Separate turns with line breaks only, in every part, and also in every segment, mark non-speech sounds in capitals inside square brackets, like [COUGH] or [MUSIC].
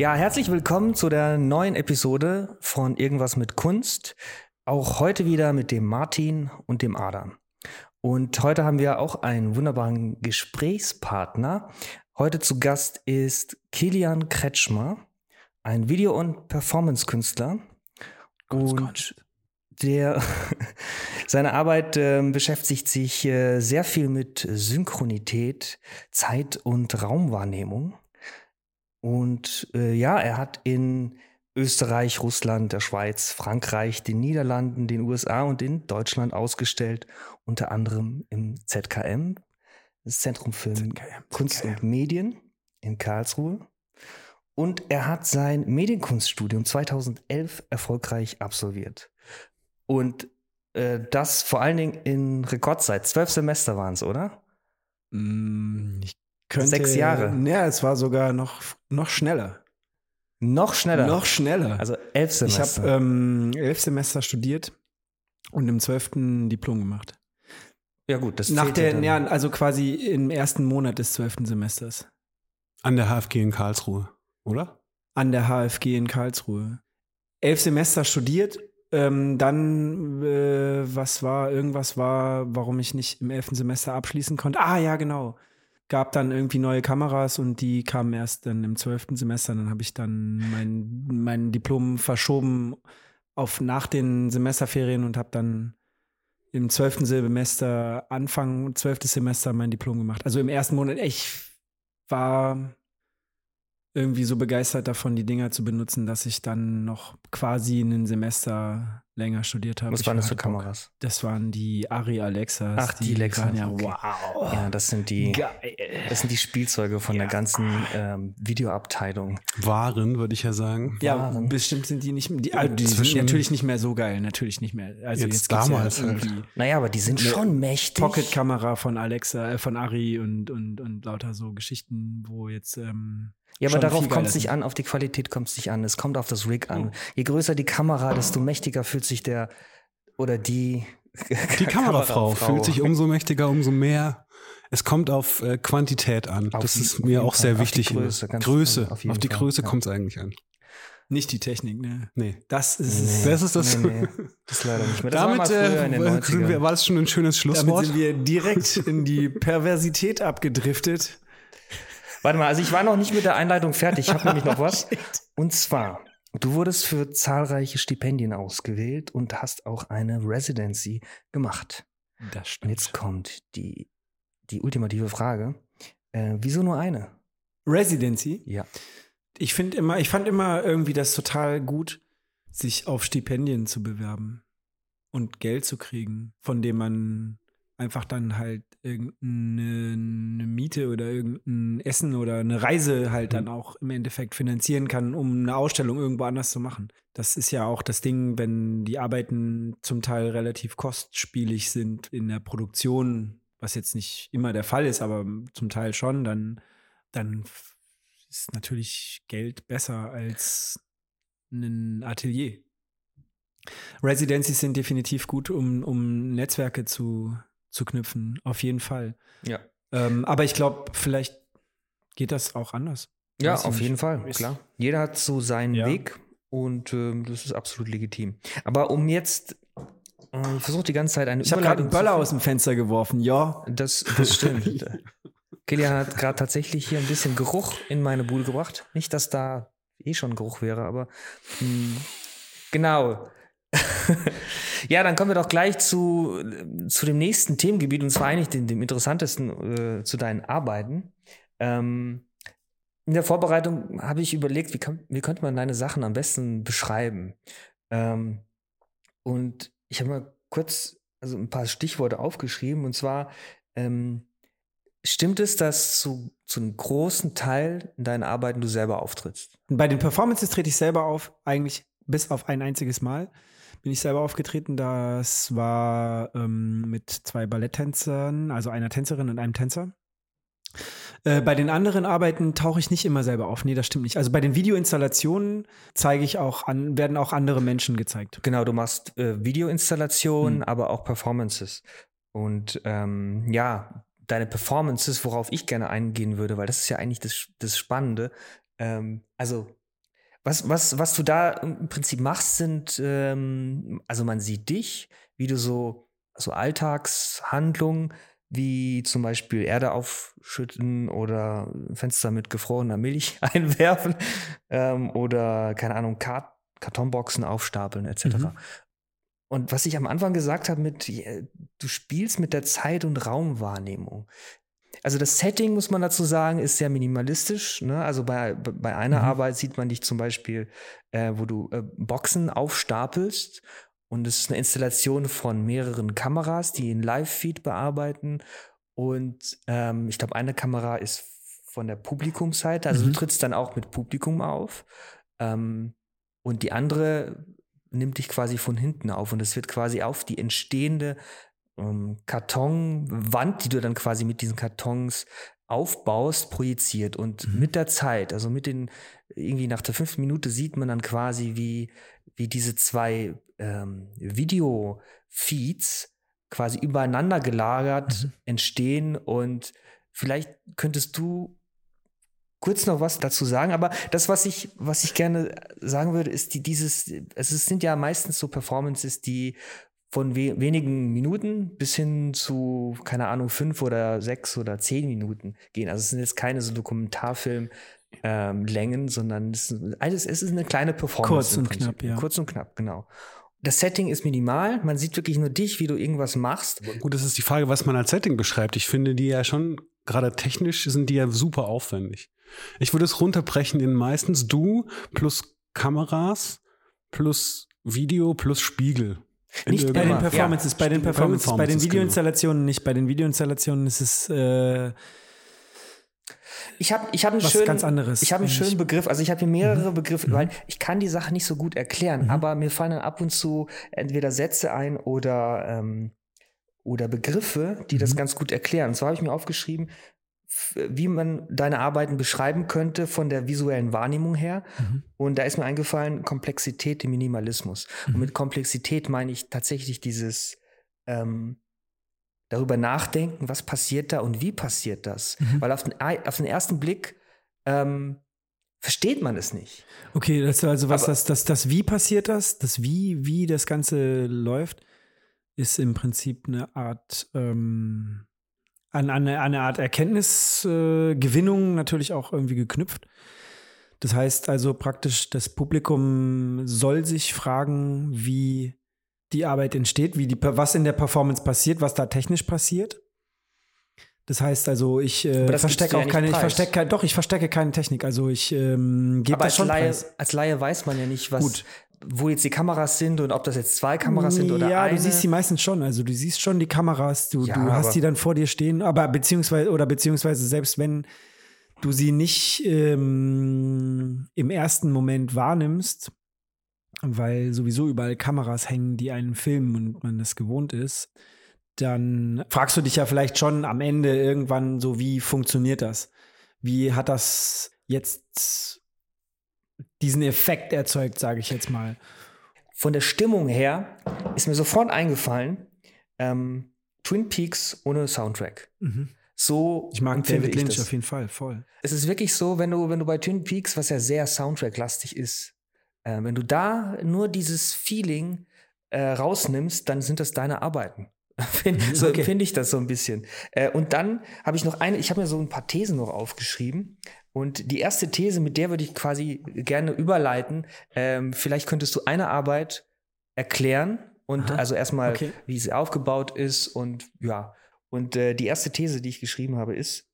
Ja, herzlich willkommen zu der neuen Episode von Irgendwas mit Kunst. Auch heute wieder mit dem Martin und dem Adam. Und heute haben wir auch einen wunderbaren Gesprächspartner. Heute zu Gast ist Kilian Kretschmer, ein Video- und Performance-Künstler. Und der [LAUGHS] seine Arbeit äh, beschäftigt sich äh, sehr viel mit Synchronität, Zeit- und Raumwahrnehmung. Und äh, ja, er hat in Österreich, Russland, der Schweiz, Frankreich, den Niederlanden, den USA und in Deutschland ausgestellt, unter anderem im ZKM, das Zentrum für
ZKM,
Kunst
ZKM.
und Medien in Karlsruhe. Und er hat sein Medienkunststudium 2011 erfolgreich absolviert. Und äh, das vor allen Dingen in Rekordzeit. Zwölf Semester waren es, oder?
Mm, Ich könnte,
Sechs Jahre.
Ja, es war sogar noch, noch schneller.
Noch schneller.
Noch schneller.
also elf
ich
Semester.
habe ähm, elf Semester studiert und im zwölften Diplom gemacht.
ja gut, das
Nach der,
dann.
ja, also quasi im ersten Monat des zwölften Semesters.
An der HFG in Karlsruhe, oder?
An der HFG in Karlsruhe. Elf Semester studiert, ähm, dann, äh, was war, irgendwas war, warum ich nicht im elften Semester abschließen konnte. Ah, ja, genau. Gab dann irgendwie neue Kameras und die kamen erst dann im zwölften Semester. Dann habe ich dann mein, mein Diplom verschoben auf nach den Semesterferien und habe dann im zwölften Semester, Anfang zwölftes Semester mein Diplom gemacht. Also im ersten Monat, ich war irgendwie so begeistert davon, die Dinger zu benutzen, dass ich dann noch quasi ein Semester länger studiert habe.
Was waren das für. Kameras?
Das waren die Ari Alexas.
Ach, die Alexas,
Waren ja,
okay.
wow.
Ja, das sind die,
Geil.
das sind die Spielzeuge von der
Ja.
ganzen ähm, Videoabteilung.
Waren, würde ich ja sagen.
Ja,
Waren.
bestimmt sind die nicht die, also die sind natürlich nicht mehr so geil, natürlich nicht mehr. Also
Jetzt
jetzt,
damals
ja
halt.
irgendwie
Naja, aber die sind schon mächtig.
Pocket-Kamera von Alexa, äh, von Ari und, und, und lauter so Geschichten, wo jetzt ähm,
Ja, aber darauf kommt es nicht an, auf die Qualität kommt es nicht an. Es kommt auf das Rig an.
Oh.
Je größer die Kamera, desto mächtiger fühlt sich der oder die
Die [LAUGHS] Kamerafrau fühlt sich umso mächtiger, umso mehr. Es kommt auf äh, Quantität an.
Auf
das
die-
ist mir auch
Fall.
sehr
Auf die
wichtig.
Größe, ganz-
Größe.
auf
Auf, die
Fall,
Größe
ja.
kommt es eigentlich an.
nicht die Technik, ne?
Nee.
Das ist
Nee.
Das ist das.
Nee, nee, das ist leider nicht mehr. Das
Damit
war mal früher in den
äh, sind
90ern.
wir, war das schon ein schönes
Damit
Schlusswort.
sind wir direkt [LAUGHS] in die Perversität abgedriftet.
Warte mal, also ich war noch nicht mit der Einleitung fertig. Ich habe [LAUGHS] nämlich noch was. Und zwar, du wurdest für zahlreiche Stipendien ausgewählt und hast auch eine Residency gemacht.
Das
Und jetzt kommt die, die ultimative Frage. Äh, wieso nur eine?
Residency.
Ja.
Ich finde immer, ich fand immer irgendwie das total gut, sich auf Stipendien zu bewerben und Geld zu kriegen, von dem man einfach dann halt irgendeine eine Miete oder irgendein Essen oder eine Reise halt dann auch im Endeffekt finanzieren kann, um eine Ausstellung irgendwo anders zu machen. Das ist ja auch das Ding, wenn die Arbeiten zum Teil relativ kostspielig sind in der Produktion, was jetzt nicht immer der Fall ist, aber zum Teil schon, dann, dann ist natürlich Geld besser als ein Atelier. Residencies sind definitiv gut, um, um Netzwerke zu, zu knüpfen, auf jeden Fall.
Ja.
Ähm, aber ich glaube, vielleicht geht das auch anders.
Ja,
Weiß
auf
nicht.
jeden Fall,
Ist-
klar. Jeder hat so seinen
Ja.
Weg und ähm, das ist absolut legitim. Aber um jetzt, äh, ich versuche die ganze Zeit eine
Ich habe gerade einen Böller aus dem Fenster geworfen, ja.
Das, das stimmt. [LAUGHS] Kilian hat gerade tatsächlich hier ein bisschen Geruch in meine Bude gebracht. Nicht, dass da eh schon Geruch wäre, aber mh, genau. [LAUGHS] ja, dann kommen wir doch gleich zu, zu dem nächsten Themengebiet und zwar eigentlich dem, dem interessantesten äh, zu deinen Arbeiten. Ähm, in der Vorbereitung habe ich überlegt, wie, kann, wie könnte man deine Sachen am besten beschreiben. Ähm, und ich habe mal kurz also ein paar Stichworte aufgeschrieben und zwar ähm, stimmt es, dass zu, zu einem großen Teil in deinen Arbeiten du selber auftrittst?
Bei den Performances trete ich selber auf, eigentlich bis auf ein einziges Mal bin ich selber aufgetreten. Das war ähm, mit zwei Balletttänzern, also einer Tänzerin und einem Tänzer. Äh, bei den anderen Arbeiten tauche ich nicht immer selber auf. Nee, das stimmt nicht. Also bei den Videoinstallationen zeige ich auch an, werden auch andere Menschen gezeigt.
Genau, du machst äh, Videoinstallationen,
Hm.
aber auch Performances. Und ähm, ja, deine Performances, worauf ich gerne eingehen würde, weil das ist ja eigentlich das, das Spannende. Ähm, also Was, was, was du da im Prinzip machst, sind, ähm, also man sieht dich, wie du so, so Alltagshandlungen, wie zum Beispiel Erde aufschütten oder Fenster mit gefrorener Milch [LAUGHS] einwerfen ähm, oder, keine Ahnung, Kart Kartonboxen aufstapeln etc. Mhm. Und was ich am Anfang gesagt habe mit, du spielst mit der Zeit- und Raumwahrnehmung. Also das Setting, muss man dazu sagen, ist sehr minimalistisch. Ne? Also bei, bei einer mhm. Arbeit sieht man dich zum Beispiel, äh, wo du äh, Boxen aufstapelst und es ist eine Installation von mehreren Kameras, die einen Live-Feed bearbeiten. Und ähm, ich glaube, eine Kamera ist von der Publikumsseite, also mhm. du trittst dann auch mit Publikum auf. Ähm, und die andere nimmt dich quasi von hinten auf und es wird quasi auf die entstehende ähm, Kartonwand, die du dann quasi mit diesen Kartons aufbaust, projiziert. Und mhm. mit der Zeit, also mit den, irgendwie nach der fünften Minute sieht man dann quasi, wie, wie diese zwei ähm, Video-Feeds quasi übereinander gelagert mhm. entstehen. Und vielleicht könntest du kurz noch was dazu sagen, aber das, was ich, was ich gerne sagen würde, ist die, dieses, es sind ja meistens so Performances, die von we wenigen Minuten bis hin zu, keine Ahnung, fünf oder sechs oder zehn Minuten gehen. Also es sind jetzt keine so Dokumentarfilm- ähm, Längen, sondern es ist, alles, es ist eine kleine Performance.
Kurz und knapp, ja.
Kurz und knapp, genau. Das Setting ist minimal, man sieht wirklich nur dich, wie du irgendwas machst.
Gut, das ist die Frage, was man als Setting beschreibt. Ich finde die ja schon, gerade technisch sind die ja super aufwendig. Ich würde es runterbrechen in meistens du plus Kameras plus Video plus Spiegel.
Nicht bei den Performances, ja. bei den Performances, bei den genau. Videoinstallationen nicht. Bei den Videoinstallationen ist es äh,
ich habe ich hab einen, schönen, ganz anderes, ich hab einen schönen Begriff. Also ich habe hier mehrere mhm. Begriffe, mhm. weil ich kann die Sache nicht so gut erklären, mhm. aber mir fallen dann ab und zu entweder Sätze ein oder, ähm, oder Begriffe, die das mhm. ganz gut erklären. Und zwar habe ich mir aufgeschrieben, wie man deine Arbeiten beschreiben könnte von der visuellen Wahrnehmung her. Mhm. Und da ist mir eingefallen, Komplexität im Minimalismus. Mhm. Und mit Komplexität meine ich tatsächlich dieses ähm, darüber nachdenken, was passiert da und wie passiert das. Mhm. Weil auf den, auf den ersten Blick ähm, versteht man es nicht.
Okay, das also was Aber, das, das, das Wie passiert das, das Wie, wie das Ganze läuft, ist im Prinzip eine Art ähm an eine, eine Art Erkenntnisgewinnung äh, natürlich auch irgendwie geknüpft. Das heißt also praktisch, das Publikum soll sich fragen, wie die Arbeit entsteht, wie die, was in der Performance passiert, was da technisch passiert. Das heißt also, ich äh, verstecke auch ja keine, ich verstecke doch, ich verstecke keine Technik. Also ich ähm, gebe das schon
Laie,
preis.
als Laie weiß man ja nicht, was, Gut wo jetzt die Kameras sind und ob das jetzt zwei Kameras sind oder ja, eine.
Ja, du siehst sie meistens schon. Also du siehst schon die Kameras, du, ja, du hast die dann vor dir stehen, aber beziehungsweise oder beziehungsweise selbst wenn du sie nicht ähm, im ersten Moment wahrnimmst, weil sowieso überall Kameras hängen, die einen filmen und man das gewohnt ist, dann fragst du dich ja vielleicht schon am Ende irgendwann so, wie funktioniert das? Wie hat das jetzt diesen Effekt erzeugt, sage ich jetzt mal.
Von der Stimmung her ist mir sofort eingefallen, ähm, Twin Peaks ohne Soundtrack. Mhm. So
ich mag David Lynch das. auf jeden Fall, voll.
Es ist wirklich so, wenn du, wenn du bei Twin Peaks, was ja sehr Soundtrack-lastig ist, äh, wenn du da nur dieses Feeling äh, rausnimmst, dann sind das deine Arbeiten. [LAUGHS] so okay. empfinde ich das so ein bisschen. Äh, und dann habe ich noch eine, ich habe mir so ein paar Thesen noch aufgeschrieben. Und die erste These, mit der würde ich quasi gerne überleiten. Ähm, vielleicht könntest du eine Arbeit erklären und Aha. also erstmal, okay. wie sie aufgebaut ist und ja. Und äh, die erste These, die ich geschrieben habe, ist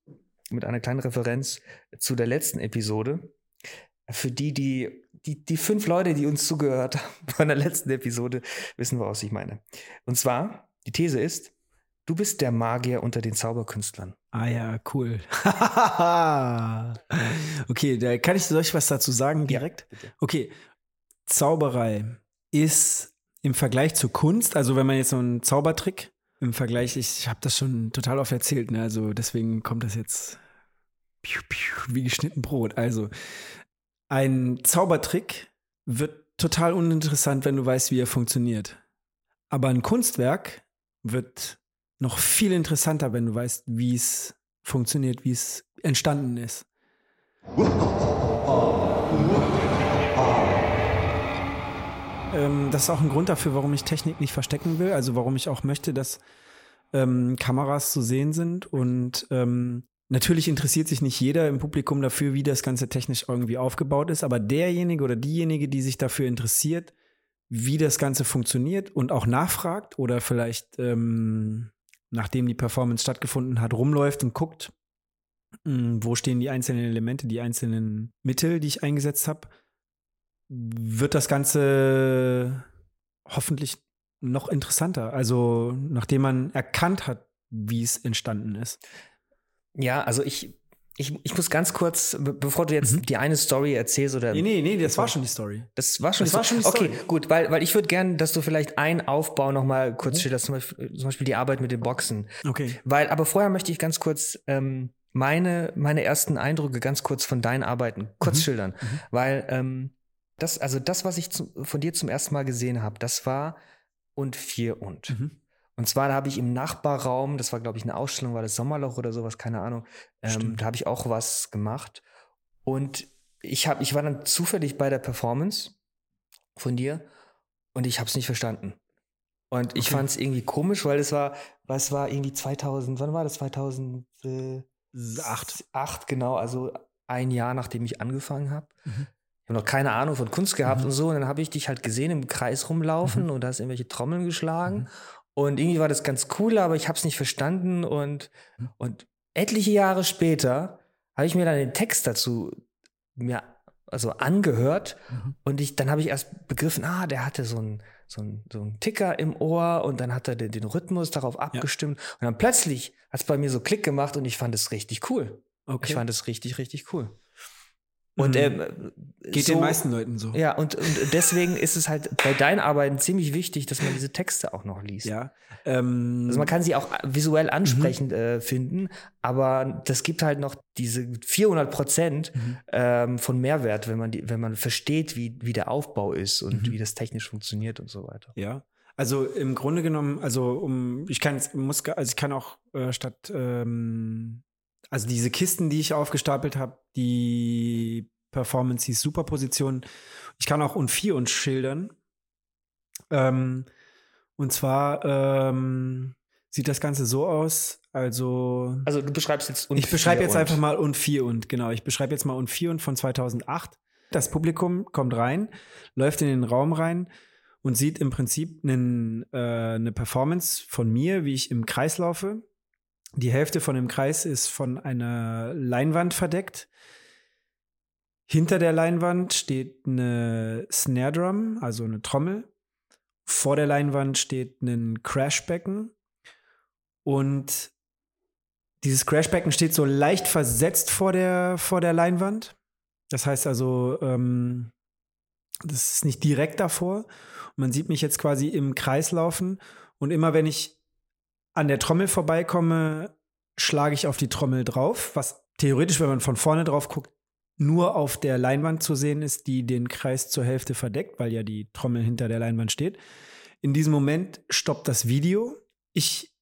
mit einer kleinen Referenz zu der letzten Episode. Für die, die, die, die fünf Leute, die uns zugehört haben [LAUGHS] von der letzten Episode, wissen, was ich meine. Und zwar, die These ist, du bist der Magier unter den Zauberkünstlern.
Ah ja, cool. [LAUGHS] okay, da kann ich euch was dazu sagen direkt? Ja, okay, Zauberei ist im Vergleich zur Kunst, also wenn man jetzt so einen Zaubertrick im Vergleich, ich habe das schon total oft erzählt, ne? also deswegen kommt das jetzt wie geschnitten Brot. Also ein Zaubertrick wird total uninteressant, wenn du weißt, wie er funktioniert. Aber ein Kunstwerk wird noch viel interessanter, wenn du weißt, wie es funktioniert, wie es entstanden ist. ähm, das ist auch ein Grund dafür, warum ich Technik nicht verstecken will. Also warum ich auch möchte, dass ähm, Kameras zu sehen sind. Und ähm, natürlich interessiert sich nicht jeder im Publikum dafür, wie das Ganze technisch irgendwie aufgebaut ist. Aber derjenige oder diejenige, die sich dafür interessiert, wie das Ganze funktioniert und auch nachfragt oder vielleicht ähm, nachdem die Performance stattgefunden hat, rumläuft und guckt, mh, wo stehen die einzelnen Elemente, die einzelnen Mittel, die ich eingesetzt habe, wird das Ganze hoffentlich noch interessanter. Also nachdem man erkannt hat, wie es entstanden ist.
Ja, also ich, ich, ich muss ganz kurz, be- bevor du jetzt
Mhm.
die eine Story erzählst oder.
Nee, nee, nee, das war schon die Story.
Das war schon,
Das
die
war
Story.
schon die
Okay,
Story.
gut, weil, weil ich würde gerne, dass du vielleicht einen Aufbau nochmal
Mhm.
kurz schilderst, zum Beispiel, zum Beispiel die Arbeit mit den Boxen.
Okay.
Weil, aber vorher möchte ich ganz kurz ähm, meine, meine ersten Eindrücke ganz kurz von deinen Arbeiten kurz
Mhm.
schildern. Weil ähm, das, also das, was ich zu, von dir zum ersten Mal gesehen habe, das war und vier und.
Mhm.
Und zwar, da habe ich im Nachbarraum, das war, glaube ich, eine Ausstellung, war das Sommerloch oder sowas, keine Ahnung. Ähm, da habe ich auch was gemacht. Und ich, hab, ich war dann zufällig bei der Performance von dir und ich habe es nicht verstanden. Und ich
Okay.
fand es irgendwie komisch, weil es war, es war irgendwie 2000, wann war das? 2008.
Acht.
Acht, genau, also ein Jahr, nachdem ich angefangen habe.
Mhm.
Ich habe noch keine Ahnung von Kunst gehabt
Mhm.
und so. Und dann habe ich dich halt gesehen im Kreis rumlaufen
Mhm.
und da hast irgendwelche Trommeln geschlagen. Und irgendwie war das ganz cool, aber ich habe es nicht verstanden. Und,
Mhm.
und etliche Jahre später habe ich mir dann den Text dazu mir also angehört
Mhm.
und ich, dann habe ich erst begriffen, ah, der hatte so einen so einen- so einen Ticker im Ohr und dann hat er den, den Rhythmus darauf abgestimmt. Und dann plötzlich hat es bei mir so Klick gemacht und ich fand es richtig cool.
Okay.
Ich fand es richtig, richtig cool. Und
Mhm.
ähm,
Geht
so,
den meisten Leuten so.
Ja, und, und deswegen ist es halt bei deinen Arbeiten ziemlich wichtig, dass man diese Texte auch noch liest.
Ja. Ähm,
Also man kann sie auch visuell
Mhm.
ansprechend äh, finden, aber das gibt halt noch diese 400 Prozent
Mhm.
ähm, von Mehrwert, wenn man die, wenn man versteht, wie, wie der Aufbau ist und
Mhm.
wie das technisch funktioniert und so weiter.
Ja. Also im Grunde genommen, also um, ich kann muss, also ich kann auch äh, statt, ähm, also diese Kisten, die ich aufgestapelt habe, die Performance hieß Superposition. Ich kann auch und vier und schildern. Ähm, und zwar ähm, sieht das Ganze so aus. Also
Also du beschreibst jetzt und
ich beschreibe jetzt
und.
einfach mal und vier und genau. Ich beschreibe jetzt mal und vier und von 2008. Das Publikum kommt rein, läuft in den Raum rein und sieht im Prinzip einen, äh, eine Performance von mir, wie ich im Kreis laufe. Die Hälfte von dem Kreis ist von einer Leinwand verdeckt. Hinter der Leinwand steht eine Snare Drum, also eine Trommel. Vor der Leinwand steht ein Crashbecken. Und dieses Crashbecken steht so leicht versetzt vor der, vor der Leinwand. Das heißt also, ähm, das ist nicht direkt davor. Und man sieht mich jetzt quasi im Kreis laufen. Und immer wenn ich an der Trommel vorbeikomme, schlage ich auf die Trommel drauf, was theoretisch, wenn man von vorne drauf guckt, nur auf der Leinwand zu sehen ist, die den Kreis zur Hälfte verdeckt, weil ja die Trommel hinter der Leinwand steht. In diesem Moment stoppt das Video. Ich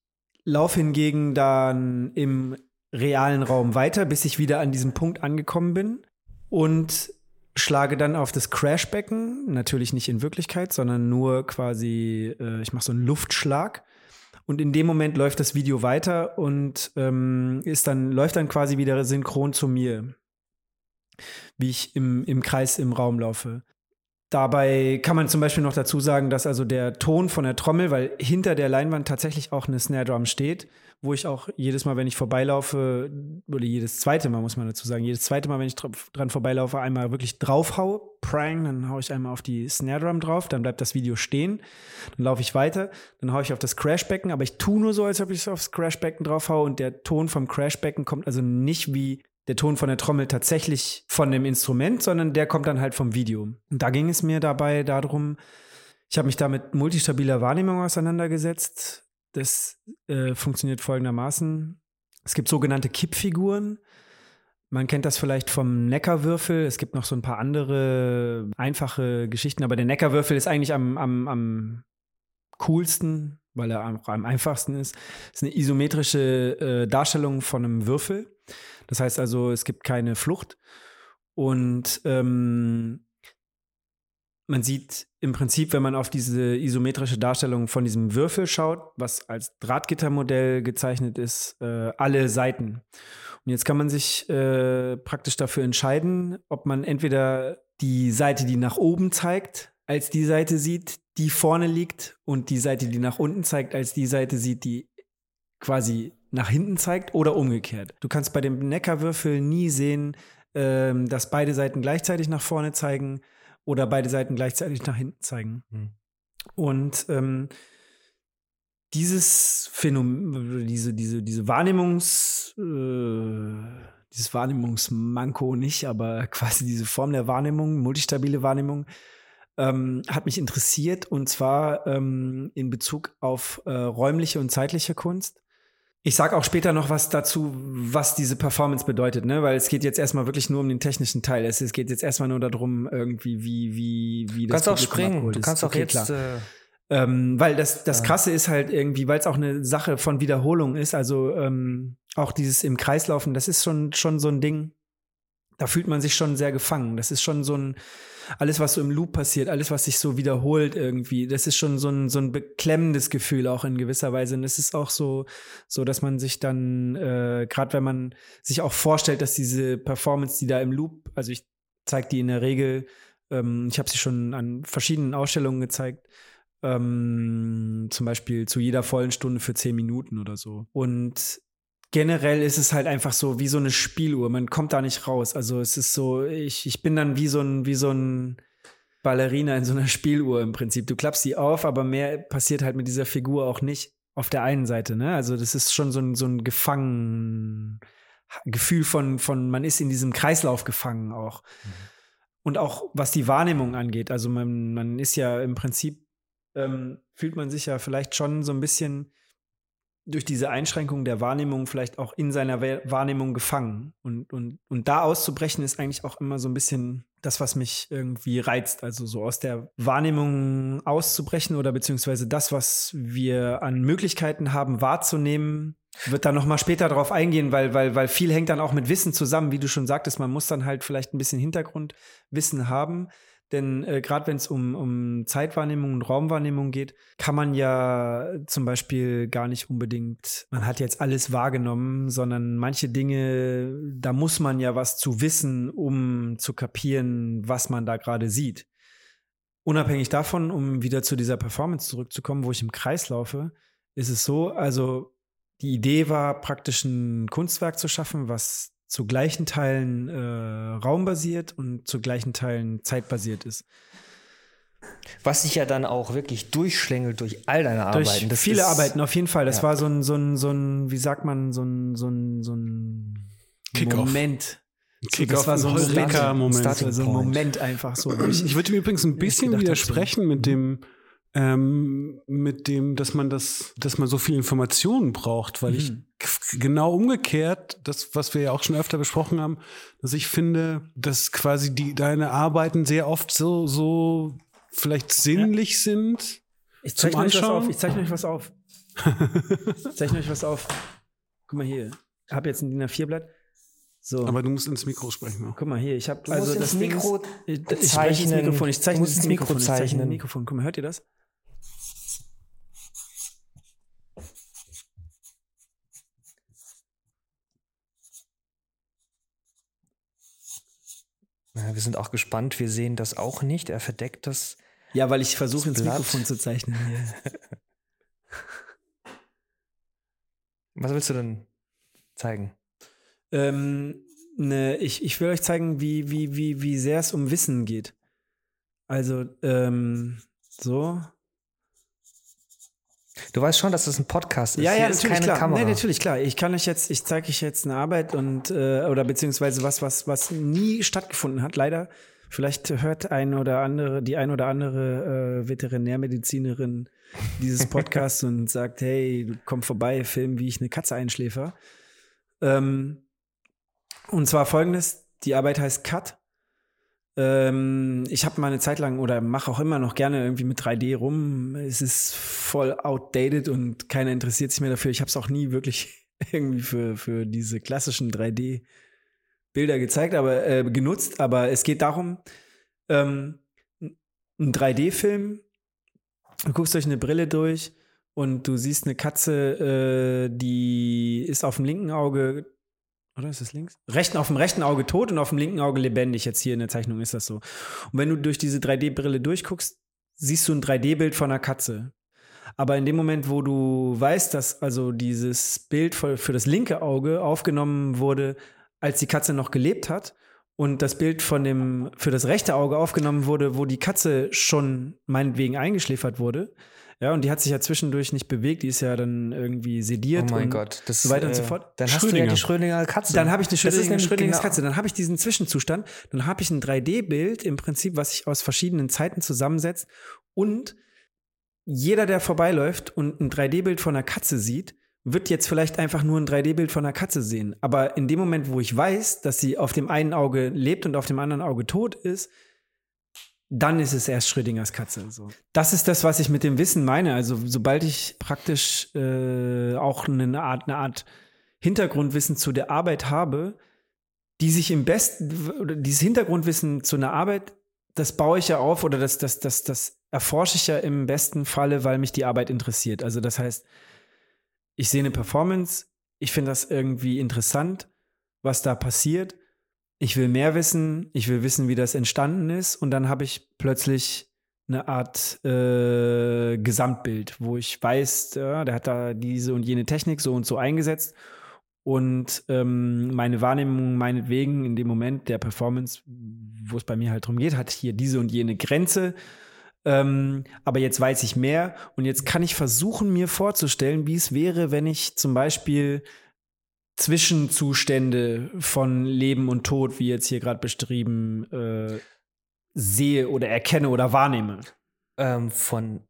laufe hingegen dann im realen Raum weiter, bis ich wieder an diesem Punkt angekommen bin und schlage dann auf das Crashbecken, natürlich nicht in Wirklichkeit, sondern nur quasi, äh, ich mache so einen Luftschlag. Und in dem Moment läuft das Video weiter und ähm, ist dann, läuft dann quasi wieder synchron zu mir, wie ich im, im Kreis im Raum laufe. Dabei kann man zum Beispiel noch dazu sagen, dass also der Ton von der Trommel, weil hinter der Leinwand tatsächlich auch eine Snare Drum steht, wo ich auch jedes Mal, wenn ich vorbeilaufe, oder jedes zweite Mal, muss man dazu sagen, jedes zweite Mal, wenn ich dra- dran vorbeilaufe, einmal wirklich drauf hau, prang, dann hau ich einmal auf die Snare Drum drauf, dann bleibt das Video stehen, dann laufe ich weiter, dann hau ich auf das Crashbecken, aber ich tue nur so, als ob ich aufs Crashbecken drauf hau und der Ton vom Crashbecken kommt also nicht wie der Ton von der Trommel tatsächlich von dem Instrument, sondern der kommt dann halt vom Video. Und da ging es mir dabei darum, ich habe mich da mit multistabiler Wahrnehmung auseinandergesetzt. Das äh, funktioniert folgendermaßen. Es gibt sogenannte Kippfiguren. Man kennt das vielleicht vom Neckarwürfel. Es gibt noch so ein paar andere einfache Geschichten, aber der Neckarwürfel ist eigentlich am, am, am coolsten, weil er auch am einfachsten ist. Es ist eine isometrische äh, Darstellung von einem Würfel. Das heißt also, es gibt keine Flucht. Und ähm, man sieht im Prinzip, wenn man auf diese isometrische Darstellung von diesem Würfel schaut, was als Drahtgittermodell gezeichnet ist, äh, alle Seiten. Und jetzt kann man sich äh, praktisch dafür entscheiden, ob man entweder die Seite, die nach oben zeigt, als die Seite sieht, die vorne liegt, und die Seite, die nach unten zeigt, als die Seite sieht, die quasi nach hinten zeigt, oder umgekehrt. Du kannst bei dem Neckarwürfel nie sehen, ähm, dass beide Seiten gleichzeitig nach vorne zeigen oder beide Seiten gleichzeitig nach hinten zeigen.
Hm.
Und ähm, dieses Phänomen, diese, diese, diese Wahrnehmungs, äh, dieses Wahrnehmungsmanko nicht, aber [LAUGHS] quasi diese Form der Wahrnehmung, multistabile Wahrnehmung, ähm, hat mich interessiert und zwar ähm, in Bezug auf äh, räumliche und zeitliche Kunst. Ich sage auch später noch was dazu, was diese Performance bedeutet, ne? Weil es geht jetzt erstmal wirklich nur um den technischen Teil. Es, es geht jetzt erstmal nur darum, irgendwie, wie, wie, wie
Du
das
kannst auch springen. Du kannst auch
Okay,
jetzt.
klar.
Äh,
Ähm, weil das, das. Krasse ist halt irgendwie, weil es auch eine Sache von Wiederholung ist, also ähm, auch dieses im Kreislaufen, das ist schon, schon so ein Ding, da fühlt man sich schon sehr gefangen. Das ist schon so ein, alles, was so im Loop passiert, alles, was sich so wiederholt irgendwie, das ist schon so ein, so ein beklemmendes Gefühl auch in gewisser Weise. Und es ist auch so, so, dass man sich dann, äh, gerade wenn man sich auch vorstellt, dass diese Performance, die da im Loop, also ich zeige die in der Regel, ähm, ich habe sie schon an verschiedenen Ausstellungen gezeigt, ähm, zum Beispiel zu jeder vollen Stunde für zehn Minuten oder so. Und generell ist es halt einfach so wie so eine Spieluhr. Man kommt da nicht raus. Also es ist so, ich, ich bin dann wie so ein, wie so ein Ballerina in so einer Spieluhr im Prinzip. Du klappst sie auf, aber mehr passiert halt mit dieser Figur auch nicht auf der einen Seite, ne? Also das ist schon so ein, so ein gefangen Gefühl von, von, man ist in diesem Kreislauf gefangen auch. Und auch was die Wahrnehmung angeht. Also man, man ist ja im Prinzip, ähm, fühlt man sich ja vielleicht schon so ein bisschen durch diese Einschränkung der Wahrnehmung vielleicht auch in seiner Wa- Wahrnehmung gefangen. Und, und, und da auszubrechen ist eigentlich auch immer so ein bisschen das, was mich irgendwie reizt. Also so aus der Wahrnehmung auszubrechen oder beziehungsweise das, was wir an Möglichkeiten haben wahrzunehmen, wird dann noch mal später darauf eingehen, weil, weil, weil viel hängt dann auch mit Wissen zusammen, wie du schon sagtest. Man muss dann halt vielleicht ein bisschen Hintergrundwissen haben. Denn äh, gerade wenn es um, um Zeitwahrnehmung und Raumwahrnehmung geht, kann man ja zum Beispiel gar nicht unbedingt, man hat jetzt alles wahrgenommen, sondern manche Dinge, da muss man ja was zu wissen, um zu kapieren, was man da gerade sieht. Unabhängig davon, um wieder zu dieser Performance zurückzukommen, wo ich im Kreis laufe, ist es so, also die Idee war praktisch ein Kunstwerk zu schaffen, was zu gleichen Teilen äh, raumbasiert und zu gleichen Teilen zeitbasiert ist.
was sich ja dann auch wirklich durchschlängelt durch all deine
Durch
Arbeiten. Das
viele
ist,
Arbeiten, auf jeden Fall. Das
ja.
war so ein, so ein, so ein, wie sagt man, so ein, so ein, so ein
Kickoff.
Moment.
Kickoff,
das war so ein.
Starting
So ein. Moment einfach so. ich-
Ich würde mir übrigens ein bisschen widersprechen mit dem, ähm, mit dem, dass man das, dass man so viel Informationen braucht, weil ich
Mhm.
g- genau umgekehrt, das, was wir ja auch schon öfter besprochen haben, dass ich finde, dass quasi die, deine Arbeiten sehr oft so, so vielleicht sinnlich sind.
Ich zeichne euch was auf. Ich zeichne euch was auf. [LAUGHS] ich zeichne euch was auf. Guck mal hier. Ich habe jetzt ein DIN A4-Blatt. So.
Aber du musst ins Mikro sprechen. auch.
Guck mal hier, ich habe also das
Mikro
ist, ich, ich spreche ins
zeichnen.
Mikrofon, ich zeichne ins
ins Mikro
Mikrofon, ich zeichne ins Mikrofon. Guck mal, hört ihr das?
Ja, wir sind auch gespannt. Wir sehen das auch nicht. Er verdeckt das.
Ja, weil ich versuche ins
Blatt.
Mikrofon zu zeichnen. [LAUGHS]
Was willst du denn zeigen?
ähm, ne, ich, ich will euch zeigen, wie, wie, wie, wie sehr es um Wissen geht. Also, ähm, so.
Du weißt schon, dass das ein Podcast ist.
Ja,
Hier
ja,
ist
natürlich,
keine
klar.
Kamera.
Nee, natürlich, klar. Ich kann euch jetzt, ich zeige euch jetzt eine Arbeit und, äh, oder beziehungsweise was, was, was nie stattgefunden hat, leider. Vielleicht hört ein oder andere, die ein oder andere äh, Veterinärmedizinerin dieses [LAUGHS] Podcasts und sagt, hey, komm vorbei, film, wie ich eine Katze einschläfer. Ähm, und zwar folgendes, die Arbeit heißt Cut. Ähm, ich habe mal eine Zeit lang oder mache auch immer noch gerne irgendwie mit 3D rum. Es ist voll outdated und keiner interessiert sich mehr dafür. Ich habe es auch nie wirklich [LAUGHS] irgendwie für, für diese klassischen 3D-Bilder gezeigt, aber äh, genutzt. Aber es geht darum, ähm, ein 3D-Film, du guckst durch eine Brille durch und du siehst eine Katze, äh, die ist auf dem linken Auge, oder ist es links? Rechten, auf dem rechten Auge tot und auf dem linken Auge lebendig. Jetzt hier in der Zeichnung ist das so. Und wenn du durch diese 3D-Brille durchguckst, siehst du ein 3D-Bild von einer Katze. Aber in dem Moment, wo du weißt, dass also dieses Bild für, für das linke Auge aufgenommen wurde, als die Katze noch gelebt hat, und das Bild von dem für das rechte Auge aufgenommen wurde, wo die Katze schon meinetwegen eingeschläfert wurde. Ja, und die hat sich ja zwischendurch nicht bewegt, die ist ja dann irgendwie sediert.
Oh mein
und
Gott, das
so weiter und so
äh,
fort.
Dann hast du ja
Schrödinger.
die Schrödinger Katze.
Dann habe ich eine Schrödinger,
nämlich
Schrödingers
genau-
Katze. Dann habe ich diesen Zwischenzustand. Dann habe ich ein 3D-Bild im Prinzip, was sich aus verschiedenen Zeiten zusammensetzt. Und jeder, der vorbeiläuft und ein 3D-Bild von einer Katze sieht, wird jetzt vielleicht einfach nur ein 3D-Bild von einer Katze sehen. Aber in dem Moment, wo ich weiß, dass sie auf dem einen Auge lebt und auf dem anderen Auge tot ist, dann ist es erst Schrödingers Katze. So. Das ist das, was ich mit dem Wissen meine. Also sobald ich praktisch äh, auch eine Art, eine Art Hintergrundwissen zu der Arbeit habe, die sich im besten, oder dieses Hintergrundwissen zu einer Arbeit, das baue ich ja auf oder das, das, das, das erforsche ich ja im besten Falle, weil mich die Arbeit interessiert. Also das heißt, ich sehe eine Performance, ich finde das irgendwie interessant, was da passiert. Ich will mehr wissen, ich will wissen, wie das entstanden ist. Und dann habe ich plötzlich eine Art äh, Gesamtbild, wo ich weiß, ja, der hat da diese und jene Technik so und so eingesetzt. Und ähm, meine Wahrnehmung meinetwegen in dem Moment der Performance, wo es bei mir halt drum geht, hat hier diese und jene Grenze. Ähm, aber jetzt weiß ich mehr. Und jetzt kann ich versuchen, mir vorzustellen, wie es wäre, wenn ich zum Beispiel Zwischenzustände von Leben und Tod, wie jetzt hier gerade beschrieben, äh, sehe oder erkenne oder wahrnehme.
ähm, von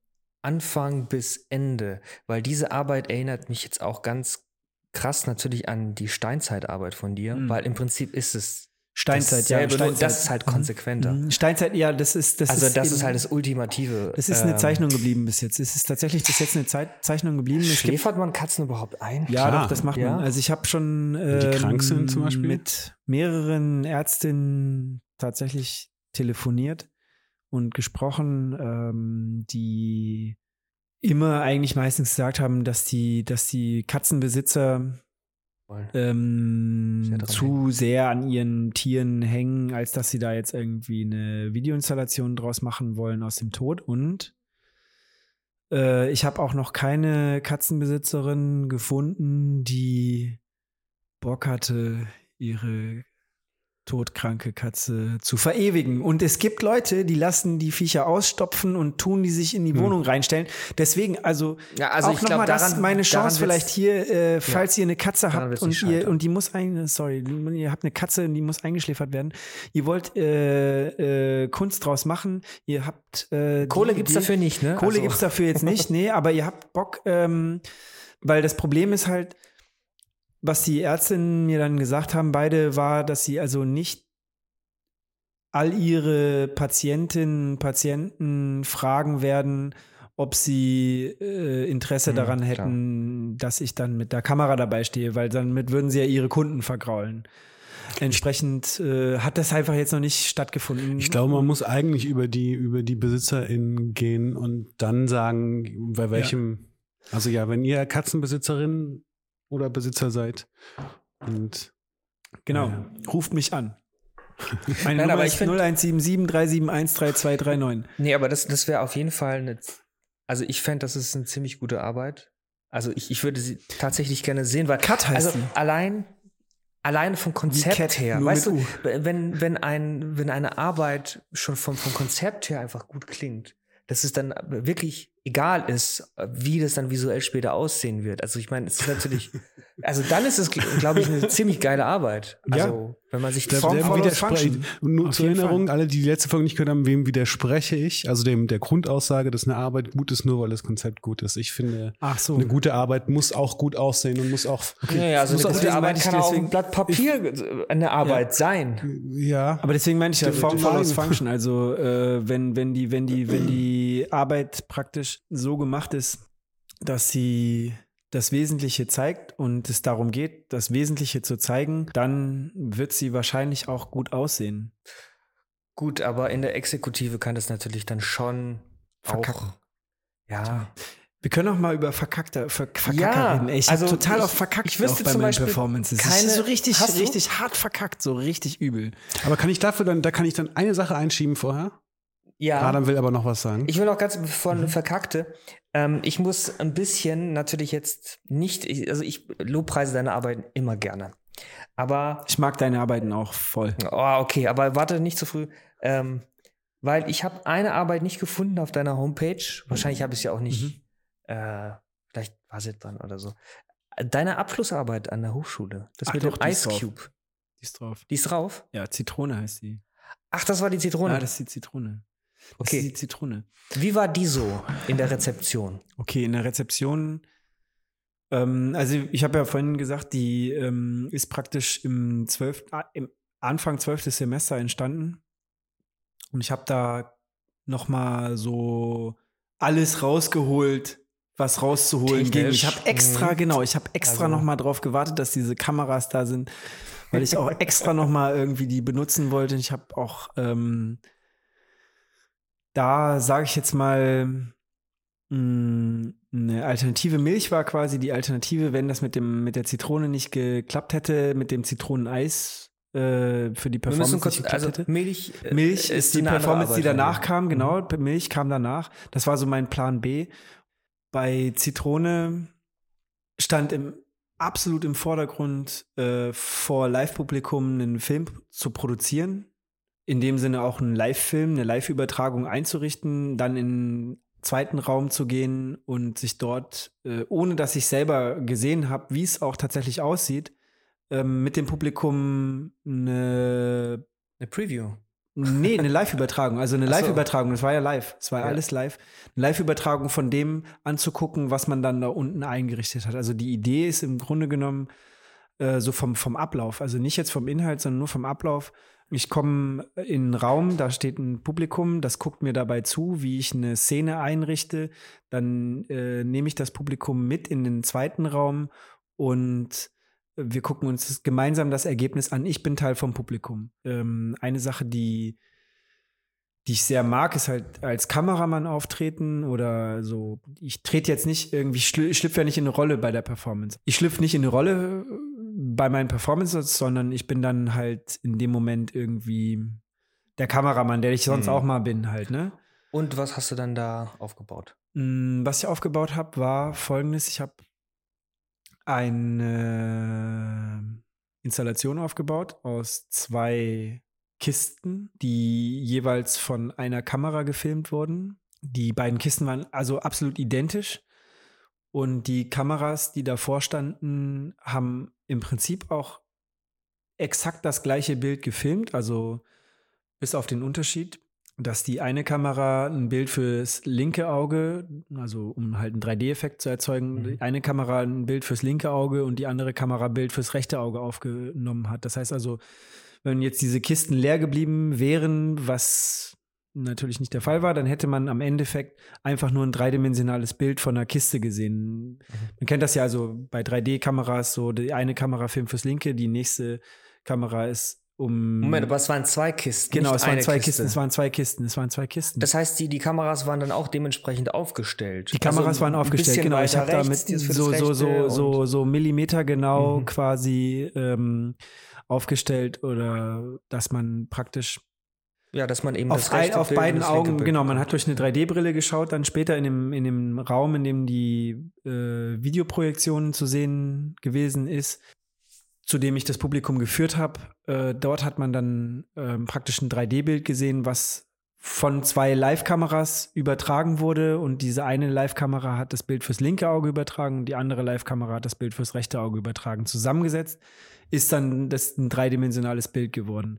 Anfang bis Ende, weil diese Arbeit erinnert mich jetzt auch ganz krass natürlich an die Steinzeitarbeit von dir,
Mhm.
weil im Prinzip ist es
Steinzeit, ja. Steinzeit.
das ist halt konsequenter.
Mhm. Steinzeit, ja, das ist das
also
ist
das
eben-
ist halt das Ultimative.
Das ist eine
ähm,
Zeichnung geblieben bis jetzt. Es ist tatsächlich bis jetzt eine Zeit, Zeichnung geblieben. Es gibt,
Schläfert man Katzen überhaupt ein?
ja,
Klar.
doch, das macht
Ja.
man. Also ich habe schon
die krank sind
ähm,
zum Beispiel?
mit mehreren Ärztinnen tatsächlich telefoniert und gesprochen, ähm, die immer eigentlich meistens gesagt haben, dass die, dass die Katzenbesitzer ähm, zu sehr an ihren Tieren hängen, als dass sie da jetzt irgendwie eine Videoinstallation draus machen wollen aus dem Tod. Und äh, ich habe auch noch keine Katzenbesitzerin gefunden, die Bock hatte, ihre todkranke Katze zu verewigen. Und es gibt Leute, die lassen die Viecher ausstopfen und tun die sich in die
Hm.
Wohnung reinstellen. Deswegen, also,
Ja, also
auch
ich
noch
glaub,
mal das
daran-
meine Chance vielleicht hier, äh, falls ihr eine Katze habt und ihr und die muss ein, sorry, ihr habt eine Katze und die muss eingeschläfert werden. Ihr wollt äh, äh, Kunst draus machen. Ihr habt äh,
Kohle
die
gibt's
Idee-
dafür nicht, ne?
Kohle
Also-
gibt's dafür jetzt nicht, [LAUGHS] nee, aber ihr habt Bock, ähm, weil das Problem ist halt, was die Ärztinnen mir dann gesagt haben, beide, war, dass sie also nicht all ihre Patientinnen, Patienten fragen werden, ob sie äh, Interesse
Mhm,
daran
klar.
hätten, dass ich dann mit der Kamera dabei stehe, weil damit würden sie ja ihre Kunden vergraulen. Entsprechend äh, hat das einfach jetzt noch nicht stattgefunden.
Ich glaube, man muss eigentlich über die, über die BesitzerInnen gehen und dann sagen, bei welchem, also ja, wenn ihr Katzenbesitzerin oder Besitzer seid und
Genau,
Ja.
ruft mich an. [LAUGHS] Meine
Nein,
Nummer
aber
ist
ich find-
0177 371 3239.
Nee, aber das, das wäre auf jeden Fall eine. Also ich fände, das ist eine ziemlich gute Arbeit. Also ich, ich würde sie tatsächlich gerne sehen, weil
Cut heißt
also
die.
allein allein vom Konzept
Cat,
her, weißt du, wenn wenn ein wenn eine Arbeit schon vom vom Konzept her einfach gut klingt, dass es dann wirklich egal ist, wie das dann visuell später aussehen wird. Also ich meine, es ist natürlich, [LAUGHS] also dann ist es, glaube ich, eine ziemlich geile Arbeit.
Ja.
Also wenn man sich
Form
dem
function.
nur
Auf
zur Erinnerung, alle, die die letzte Folge nicht gehört haben, wem widerspreche ich? Also dem der Grundaussage, dass eine Arbeit gut ist, nur weil das Konzept gut ist. Ich finde,
Ach so.
eine gute Arbeit muss auch gut aussehen und muss auch,
Ja, ja, also
Muss
eine gute Arbeit
ich
kann auch ein Blatt Papier äh, eine Arbeit sein.
ja.
Aber deswegen meine ich ja
Der-
Form follows function. Also äh, wenn, wenn, die, wenn, die, wenn die [CLEARS THROAT] Arbeit praktisch so gemacht ist, dass sie das Wesentliche zeigt und es darum geht, das Wesentliche zu zeigen, dann wird sie wahrscheinlich auch gut aussehen.
Gut, aber in der Exekutive kann das natürlich dann schon
Verkacken.
Auch, ja.
Wir können auch mal über Verkackter, Ver Verkacker
Ja,
reden. Ey, ich
also
total
ich-
auf verkackt
ich wüsste
auch bei
zum
meinen
Beispiel
Performances. Das
keine-
ist so richtig, richtig hart verkackt, so richtig übel.
Aber kann ich dafür dann, da kann ich dann eine Sache einschieben vorher?
Ja.
Adam will aber noch was sagen.
Ich will noch ganz von Verkackte. Ähm, ich muss ein bisschen natürlich jetzt nicht, ich- also ich lobpreise deine Arbeit immer gerne. Aber,
Ich mag deine Arbeiten auch voll.
oh, okay, aber warte nicht zu früh. Ähm, weil ich habe eine Arbeit nicht gefunden auf deiner Homepage. Wahrscheinlich habe ich sie auch nicht. Äh, vielleicht war sie dran oder so. Deine Abschlussarbeit an der Hochschule, das
Ach
mit
doch,
dem Ice. Cube,
Die ist drauf.
die ist drauf.
Ja, Zitrone heißt die.
Ach, das war die Zitrone.
Ja, das ist die Zitrone. Das
Okay.
ist die Zitrone.
Wie war die so in der Rezeption?
Okay, in der Rezeption. Ähm, also ich habe ja vorhin gesagt, die ähm, ist praktisch im, 12, ah, im Anfang 12. Semester entstanden. Und ich habe da noch mal so alles rausgeholt, was rauszuholen ging. Ich habe extra,
Mhm.
genau, ich habe extra
Also-
noch mal drauf gewartet, dass diese Kameras da sind, weil ich auch [LAUGHS] extra noch mal irgendwie die benutzen wollte. Ich habe auch ähm, da sage ich jetzt mal, mh, eine alternative Milch war quasi die Alternative, wenn das mit dem mit der Zitrone nicht geklappt hätte, mit dem Zitroneneis äh, für die Performance
kurz,
nicht geklappt
also
hätte.
Milch, äh,
Milch ist die
eine andere
Performance, die
Arbeit,
danach
ja.
kam, genau.
Mhm.
Milch kam danach. Das war so mein Plan B. Bei Zitrone stand im absolut im Vordergrund, äh, vor Live-Publikum einen Film zu produzieren. In dem Sinne auch einen Live-Film, eine Live-Übertragung einzurichten, dann in den zweiten Raum zu gehen und sich dort, äh, ohne dass ich selber gesehen habe, wie es auch tatsächlich aussieht, ähm, mit dem Publikum eine
Eine Preview.
Nee, eine Live-Übertragung. Also eine. Live-Übertragung. Das war ja live. Es war ja
Ja.
alles live. Eine Live-Übertragung von dem anzugucken, was man dann da unten eingerichtet hat. Also die Idee ist im Grunde genommen äh, so vom, vom Ablauf. Also nicht jetzt vom Inhalt, sondern nur vom Ablauf. Ich komme in einen Raum, da steht ein Publikum, das guckt mir dabei zu, wie ich eine Szene einrichte. Dann äh, nehme ich das Publikum mit in den zweiten Raum und wir gucken uns gemeinsam das Ergebnis an. Ich bin Teil vom Publikum. Ähm, eine Sache, die, die ich sehr mag, ist halt als Kameramann auftreten oder so. Ich trete jetzt nicht irgendwie, ich schlü- ich schlüpfe ja nicht in eine Rolle bei der Performance. Ich schlüpfe nicht in eine Rolle äh, bei meinen Performances, sondern ich bin dann halt in dem Moment irgendwie der Kameramann, der ich sonst
Mhm.
auch mal bin halt, ne?
Und was hast du dann da aufgebaut?
Mm, Was ich aufgebaut habe, war folgendes. Ich habe eine Installation aufgebaut aus zwei Kisten, die jeweils von einer Kamera gefilmt wurden. Die beiden Kisten waren also absolut identisch. Und die Kameras, die davor standen, haben im Prinzip auch exakt das gleiche Bild gefilmt, also bis auf den Unterschied, dass die eine Kamera ein Bild fürs linke Auge, also um halt einen 3D-Effekt zu erzeugen,
Mhm.
die eine Kamera ein Bild fürs linke Auge und die andere Kamera ein Bild fürs rechte Auge aufgenommen hat. Das heißt also, wenn jetzt diese Kisten leer geblieben wären, was natürlich nicht der Fall war, dann hätte man am Endeffekt einfach nur ein dreidimensionales Bild von einer Kiste gesehen. Man kennt das ja also bei 3D-Kameras, so die eine Kamera filmt fürs linke, die nächste Kamera ist um.
Moment, aber es waren zwei Kisten.
Genau, es waren zwei
Kiste.
Kisten, es waren zwei Kisten, es waren zwei Kisten.
Das heißt, die, die Kameras waren dann auch dementsprechend aufgestellt.
die Kameras
Also
waren aufgestellt, genau. Ich habe da mit
rechts, dieses für
so, so, so, so, so Millimeter genau
Mhm.
quasi ähm, aufgestellt oder dass man praktisch
Ja, dass man eben
auf,
das
ein, auf beiden Augen, genau, man hat durch eine 3D-Brille geschaut, dann später in dem, in dem Raum, in dem die äh, Videoprojektion zu sehen gewesen ist, zu dem ich das Publikum geführt habe. Äh, dort hat man dann ähm, praktisch ein 3D-Bild gesehen, was von zwei Live-Kameras übertragen wurde und diese eine Live-Kamera hat das Bild fürs linke Auge übertragen und die andere Live-Kamera hat das Bild fürs rechte Auge übertragen. Zusammengesetzt ist dann das ein dreidimensionales Bild geworden.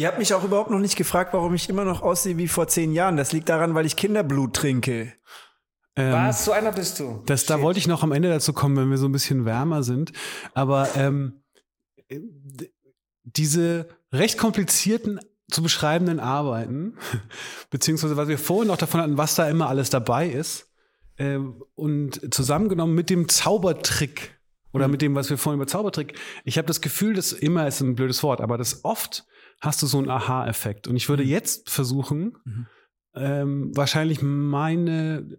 Ihr habt mich auch überhaupt noch nicht gefragt, warum ich immer noch aussehe wie vor zehn Jahren. Das liegt daran, weil ich Kinderblut trinke.
Ähm,
Was? So einer bist du.
Das, da wollte ich noch am Ende dazu kommen, wenn wir so ein bisschen wärmer sind. Aber ähm, d- diese recht komplizierten zu beschreibenden Arbeiten, [LAUGHS] beziehungsweise was wir vorhin noch davon hatten, was da immer alles dabei ist, äh, und zusammengenommen mit dem Zaubertrick oder
Mhm.
mit dem, was wir vorhin über Zaubertrick, ich habe das Gefühl, dass immer ist ein blödes Wort, aber das oft hast du so einen Aha-Effekt. Und ich würde jetzt versuchen,
Mhm.
ähm, wahrscheinlich meine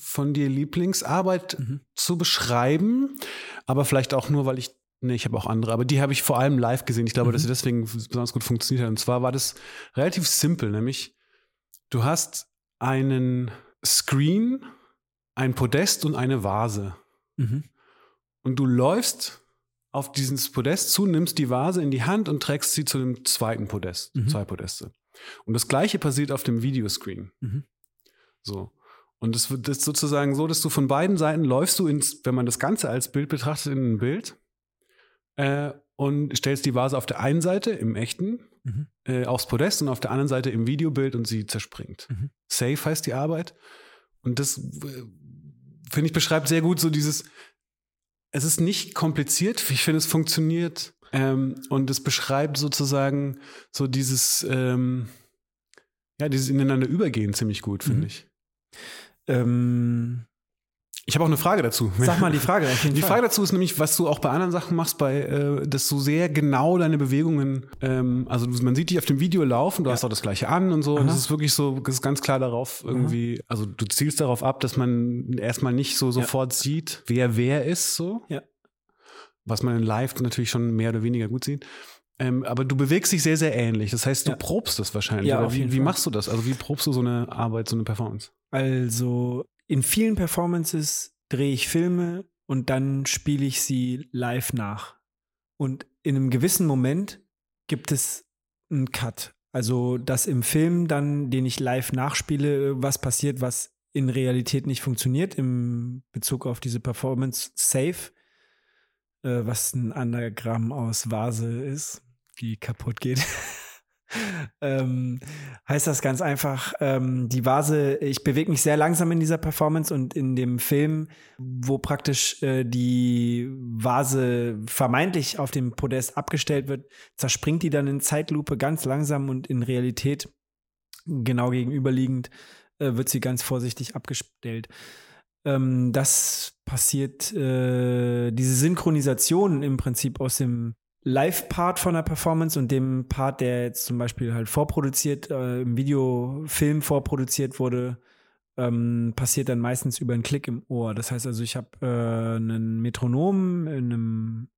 von dir Lieblingsarbeit
Mhm.
zu beschreiben, aber vielleicht auch nur, weil ich, nee, ich habe auch andere, aber die habe ich vor allem live gesehen. Ich glaube,
Mhm.
dass sie deswegen besonders gut funktioniert hat. Und zwar war das relativ simpel, nämlich du hast einen Screen, ein Podest und eine Vase.
Mhm.
Und du läufst auf dieses Podest zu, nimmst die Vase in die Hand und trägst sie zu dem zweiten Podest,
Mhm.
zwei Podeste. Und das gleiche passiert auf dem Videoscreen.
Mhm.
So. Und es wird das sozusagen so, dass du von beiden Seiten läufst du ins, wenn man das Ganze als Bild betrachtet, in ein Bild äh, und stellst die Vase auf der einen Seite im echten
Mhm.
äh, aufs Podest und auf der anderen Seite im Videobild und sie zerspringt.
Mhm.
Safe heißt die Arbeit. Und das, äh, finde ich, beschreibt sehr gut so dieses, es ist nicht kompliziert, ich finde, es funktioniert. Ähm, und es beschreibt sozusagen so dieses, ähm, ja, dieses ineinander übergehen ziemlich gut, finde
Mhm.
ich.
Ähm,
Ich habe auch eine Frage dazu.
sag mal die Frage.
Die. Frage dazu ist nämlich, was du auch bei anderen Sachen machst, bei, äh, dass du sehr genau deine Bewegungen, ähm, also man sieht dich auf dem Video laufen, du
Ja.
hast auch das gleiche an und so. Und
Aha.
es ist wirklich so, das ist ganz klar darauf irgendwie, also du zielst darauf ab, dass man erstmal nicht so sofort sieht, wer wer ist, so.
Ja.
Was man in Live natürlich schon mehr oder weniger gut sieht. Ähm, aber du bewegst dich sehr, sehr ähnlich. Das heißt, du
Ja.
probst das wahrscheinlich.
Ja,
wie, wie machst du das? Also wie probst du so eine Arbeit, so eine Performance?
Also in vielen Performances drehe ich Filme und dann spiele ich sie live nach. Und in einem gewissen Moment gibt es einen Cut. Also, dass im Film dann, den ich live nachspiele, was passiert, was in Realität nicht funktioniert, im Bezug auf diese Performance safe, äh, was ein Anagramm aus Vase ist, die kaputt geht. [LAUGHS] ähm, heißt das ganz einfach, ähm, die Vase, ich bewege mich sehr langsam in dieser Performance und in dem Film, wo praktisch äh, die Vase vermeintlich auf dem Podest abgestellt wird, zerspringt die dann in Zeitlupe ganz langsam und in Realität genau gegenüberliegend äh, wird sie ganz vorsichtig abgestellt. Ähm, das passiert, äh, diese Synchronisation im Prinzip aus dem Live-Part von der Performance und dem Part, der jetzt zum Beispiel halt vorproduziert, äh, im Videofilm vorproduziert wurde, ähm, passiert dann meistens über einen Klick im Ohr. Das heißt also, ich habe äh, einen Metronom in einem,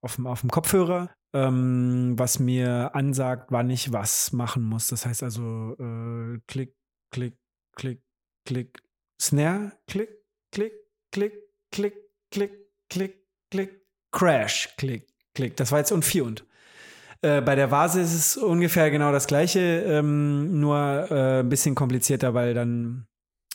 auf, dem, auf dem Kopfhörer, ähm, was mir ansagt, wann ich was machen muss. Das heißt also, äh, Klick, Klick, Klick, Klick, Snare, Klick, Klick, Klick, Klick, Klick, Klick, Klick, Crash, Klick, Klick. Das war jetzt und vier und. Äh, bei der Vase ist es ungefähr genau das gleiche, ähm, nur äh, ein bisschen komplizierter, weil dann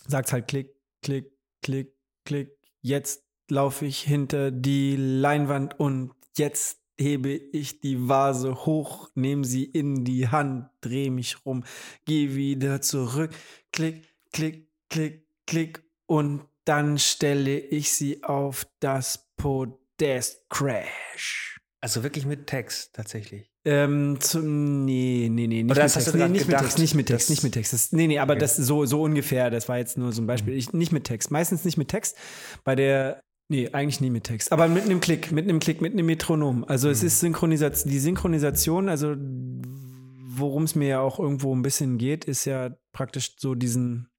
sagt es halt Klick, Klick, Klick, Klick. Jetzt laufe ich hinter die Leinwand und jetzt hebe ich die Vase hoch, nehme sie in die Hand, drehe mich rum, gehe wieder zurück, klick, klick, klick, klick und dann stelle ich sie auf das Podest Crash.
Also wirklich mit Text tatsächlich.
Ähm, zum, nee, nee, nee, nicht
Oder
mit Text. Nee, nicht mit
gedacht,
Text, nicht mit Text, nicht mit Text. Das, nee, nee, aber
Okay.
das so, so ungefähr, das war jetzt nur so ein Beispiel. Ich, nicht mit Text, meistens nicht mit Text. Bei der, nee, eigentlich nie mit Text. Aber mit einem Klick, mit einem Klick, mit einem Metronom. Also es ist Synchronisation, die Synchronisation, also worum es mir ja auch irgendwo ein bisschen geht, ist ja praktisch so diesen,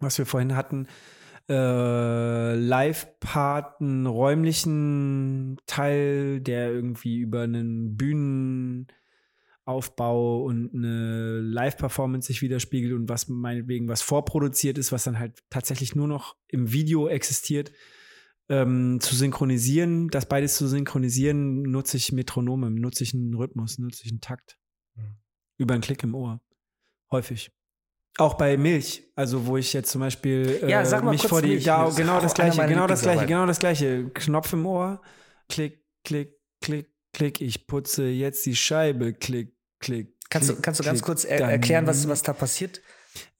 was wir vorhin hatten, äh, Live-Part, einen räumlichen Teil, der irgendwie über einen Bühnenaufbau und eine Live-Performance sich widerspiegelt und was meinetwegen was vorproduziert ist, was dann halt tatsächlich nur noch im Video existiert, ähm, zu synchronisieren. Das beides zu synchronisieren, nutze ich Metronome, nutze ich einen Rhythmus, nutze ich einen Takt.
Mhm.
Über einen Klick im Ohr. Häufig. Auch bei Milch, also wo ich jetzt zum Beispiel äh,
Ja, sag mal
mich vor die,
Milch. ist
genau
auch
das gleiche, genau das gleiche, genau das gleiche. Knopf im Ohr, klick, klick, klick, klick. Ich putze jetzt die Scheibe, klick, klick.
Kannst, du, kannst du ganz
klick.
kurz er erklären, was, was da passiert?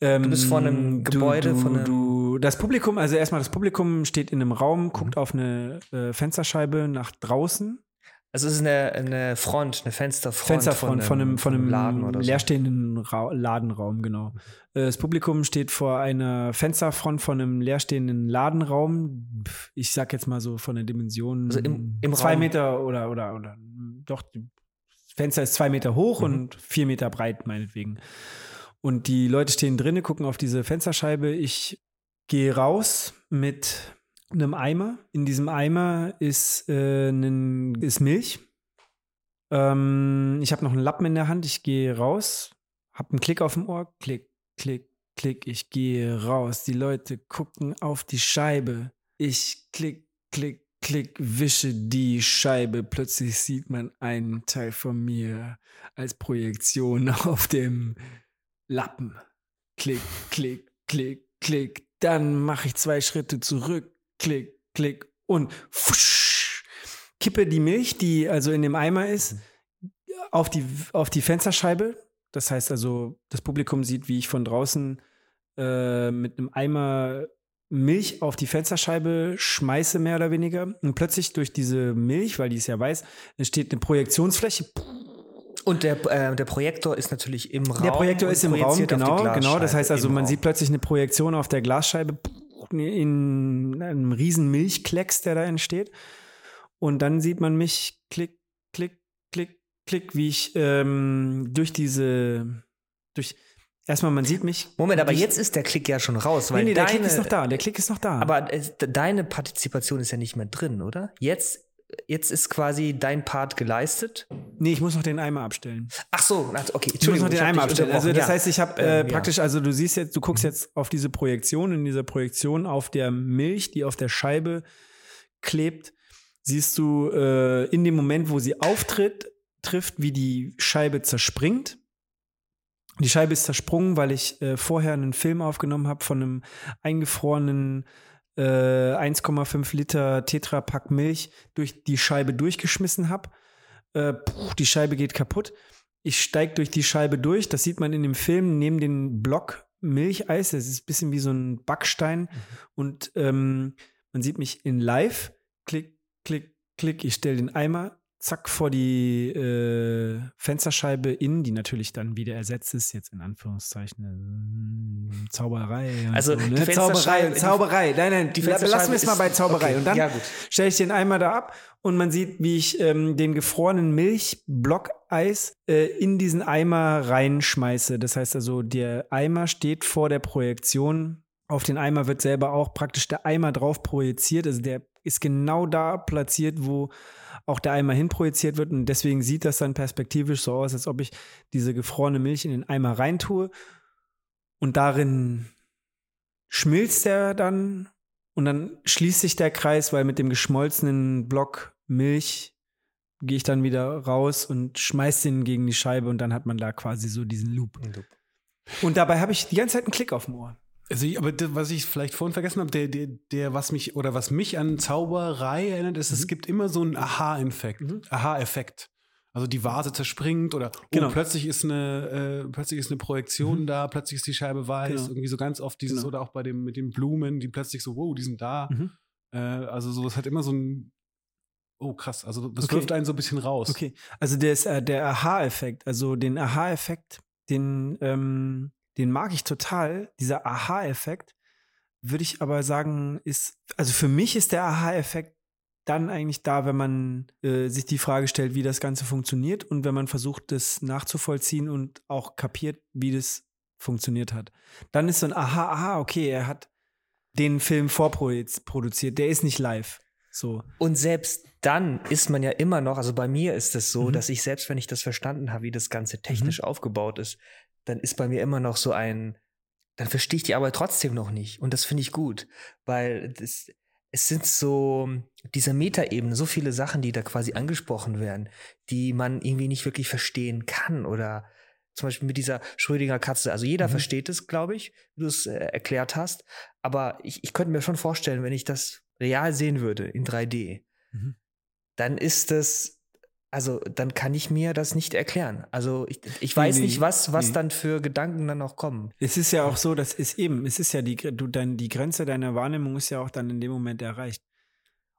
ähm,
bist vor einem Gebäude,
du,
von einem-
du, das Publikum, also erstmal das Publikum steht in einem Raum,
Mhm.
guckt auf eine äh, Fensterscheibe nach draußen.
Also es ist eine, eine Front, eine Fensterfront.
Fensterfront von einem, von einem
Laden oder so.
leerstehenden Ra Ladenraum, genau. Äh, Das Publikum steht vor einer Fensterfront von einem leerstehenden Ladenraum. Ich sag jetzt mal so von der Dimension
Also im- im
zwei
Raum.
Meter oder, oder, oder doch, das Fenster ist zwei Meter hoch
Mhm.
und vier Meter breit, meinetwegen. Und die Leute stehen drinnen, gucken auf diese Fensterscheibe. Ich gehe raus mit einem Eimer. In diesem Eimer ist, äh, ein, ist Milch. Ähm, ich habe noch einen Lappen in der Hand. Ich gehe raus, habe einen Klick auf dem Ohr. Klick, klick, klick. Ich gehe raus. Die Leute gucken auf die Scheibe. Ich klick, klick, klick, wische die Scheibe. Plötzlich sieht man einen Teil von mir als Projektion [LAUGHS] auf dem Lappen. Klick, klick, klick, klick. Dann mache ich zwei Schritte zurück. Klick, klick und fusch, kippe die Milch, die also in dem Eimer ist, auf die, auf die Fensterscheibe. Das heißt also, das Publikum sieht, wie ich von draußen äh, mit einem Eimer Milch auf die Fensterscheibe schmeiße, mehr oder weniger. Und plötzlich durch diese Milch, weil die ist ja weiß, entsteht eine Projektionsfläche.
Und der, äh, der Projektor ist natürlich im Raum.
Der Projektor ist im Raum, genau, genau. Das heißt also, man
Raum.
sieht plötzlich eine Projektion auf der Glasscheibe in einem riesen Milchklecks, der da entsteht. Und dann sieht man mich klick, klick, klick, klick, wie ich ähm, durch diese, durch, erstmal man sieht mich.
Moment, aber jetzt ist der Klick ja schon raus, weil
Nee, nee, der
deine,
Klick ist noch da, der Klick ist noch da.
Aber äh, deine Partizipation ist ja nicht mehr drin, oder? Jetzt, jetzt ist quasi dein Part geleistet.
nee, ich muss noch den Eimer abstellen.
Ach so, okay,
Ich muss noch den Eimer abstellen. Also das
unterbrochen,
heißt, ich habe
Ähm,
äh,
ja.
praktisch, also du siehst jetzt, du guckst jetzt auf diese Projektion, in dieser Projektion auf der Milch, die auf der Scheibe klebt, siehst du äh, in dem Moment, wo sie auftritt, trifft, wie die Scheibe zerspringt. Die Scheibe ist zersprungen, weil ich äh, vorher einen Film aufgenommen habe von einem eingefrorenen äh, 1,5 Liter Tetrapack Milch durch die Scheibe durchgeschmissen habe. Äh, puh, die Scheibe geht kaputt. Ich steige durch die Scheibe durch. Das sieht man in dem Film neben den Block Milcheis. Das ist ein bisschen wie so ein Backstein. Und ähm, man sieht mich in live. Klick, klick, klick. Ich stelle den Eimer zack vor die äh, Fensterscheibe in, die natürlich dann wieder ersetzt ist, jetzt in Anführungszeichen äh, Zauberei.
Also
so,
die
ne? Zauberei,
Fensterscheibe-
Zauberei. Nein, nein,
Die
die lassen
Fensterscheibe
wir es mal bei Zauberei.
okay,
Und dann
ja,
stelle ich den Eimer da ab und man sieht, wie ich ähm, den gefrorenen Milchblockeis äh, in diesen Eimer reinschmeiße. Das heißt also, der Eimer steht vor der Projektion. Auf den Eimer wird selber auch praktisch der Eimer drauf projiziert. Also der ist genau da platziert, wo auch der Eimer hinprojiziert wird. Und deswegen sieht das dann perspektivisch so aus, als ob ich diese gefrorene Milch in den Eimer reintue. Und darin schmilzt er dann und dann schließt sich der Kreis, weil mit dem geschmolzenen Block Milch gehe ich dann wieder raus und schmeiß den gegen die Scheibe und dann hat man da quasi so diesen Loop. Und dabei habe ich die ganze Zeit einen Klick auf dem Ohr.
Also, ich- aber das, was ich vielleicht vorhin vergessen habe, der, der, der, was mich oder was mich an Zauberei erinnert, ist,
Mhm.
es gibt immer so einen Aha-Effekt. Aha-Effekt. Also die Vase zerspringt oder
Genau.
oh, plötzlich ist eine, äh, plötzlich ist eine Projektion da, plötzlich ist die Scheibe weiß,
Genau.
irgendwie so ganz oft dieses
Genau.
oder auch bei dem mit den Blumen, die plötzlich so, wow, die sind da.
Mhm.
Äh, also so, es hat immer so ein, oh krass, also das
Okay.
wirft einen so ein bisschen raus.
Okay, also der, ist, äh, der Aha-Effekt, also den Aha-Effekt, den, ähm, den mag ich total. Dieser Aha-Effekt, würde ich aber sagen, ist, also für mich ist der Aha-Effekt dann eigentlich da, wenn man äh, sich die Frage stellt, wie das Ganze funktioniert und wenn man versucht, das nachzuvollziehen und auch kapiert, wie das funktioniert hat. Dann ist so ein Aha, aha, okay, er hat den Film vorproduziert, der ist nicht live. So.
Und selbst dann ist man ja immer noch, also bei mir ist es so,
Mhm.
dass ich selbst, wenn ich das verstanden habe, wie das Ganze technisch aufgebaut ist, dann ist bei mir immer noch so ein, dann verstehe ich die Arbeit trotzdem noch nicht. Und das finde ich gut, weil das, es sind so diese Metaebene, so viele Sachen, die da quasi angesprochen werden, die man irgendwie nicht wirklich verstehen kann oder zum Beispiel mit dieser Schrödinger Katze. Also jeder
Mhm.
versteht es, glaube ich, wie du es äh, erklärt hast. Aber ich, ich könnte mir schon vorstellen, wenn ich das real sehen würde in 3D,
Mhm.
dann ist das, also dann kann ich mir das nicht erklären. Also ich, ich weiß
nee,
nicht, was, was
nee.
dann für Gedanken dann noch kommen.
Es ist ja auch so, das ist eben, es ist ja die, du, dein, die Grenze deiner Wahrnehmung ist ja auch dann in dem Moment erreicht.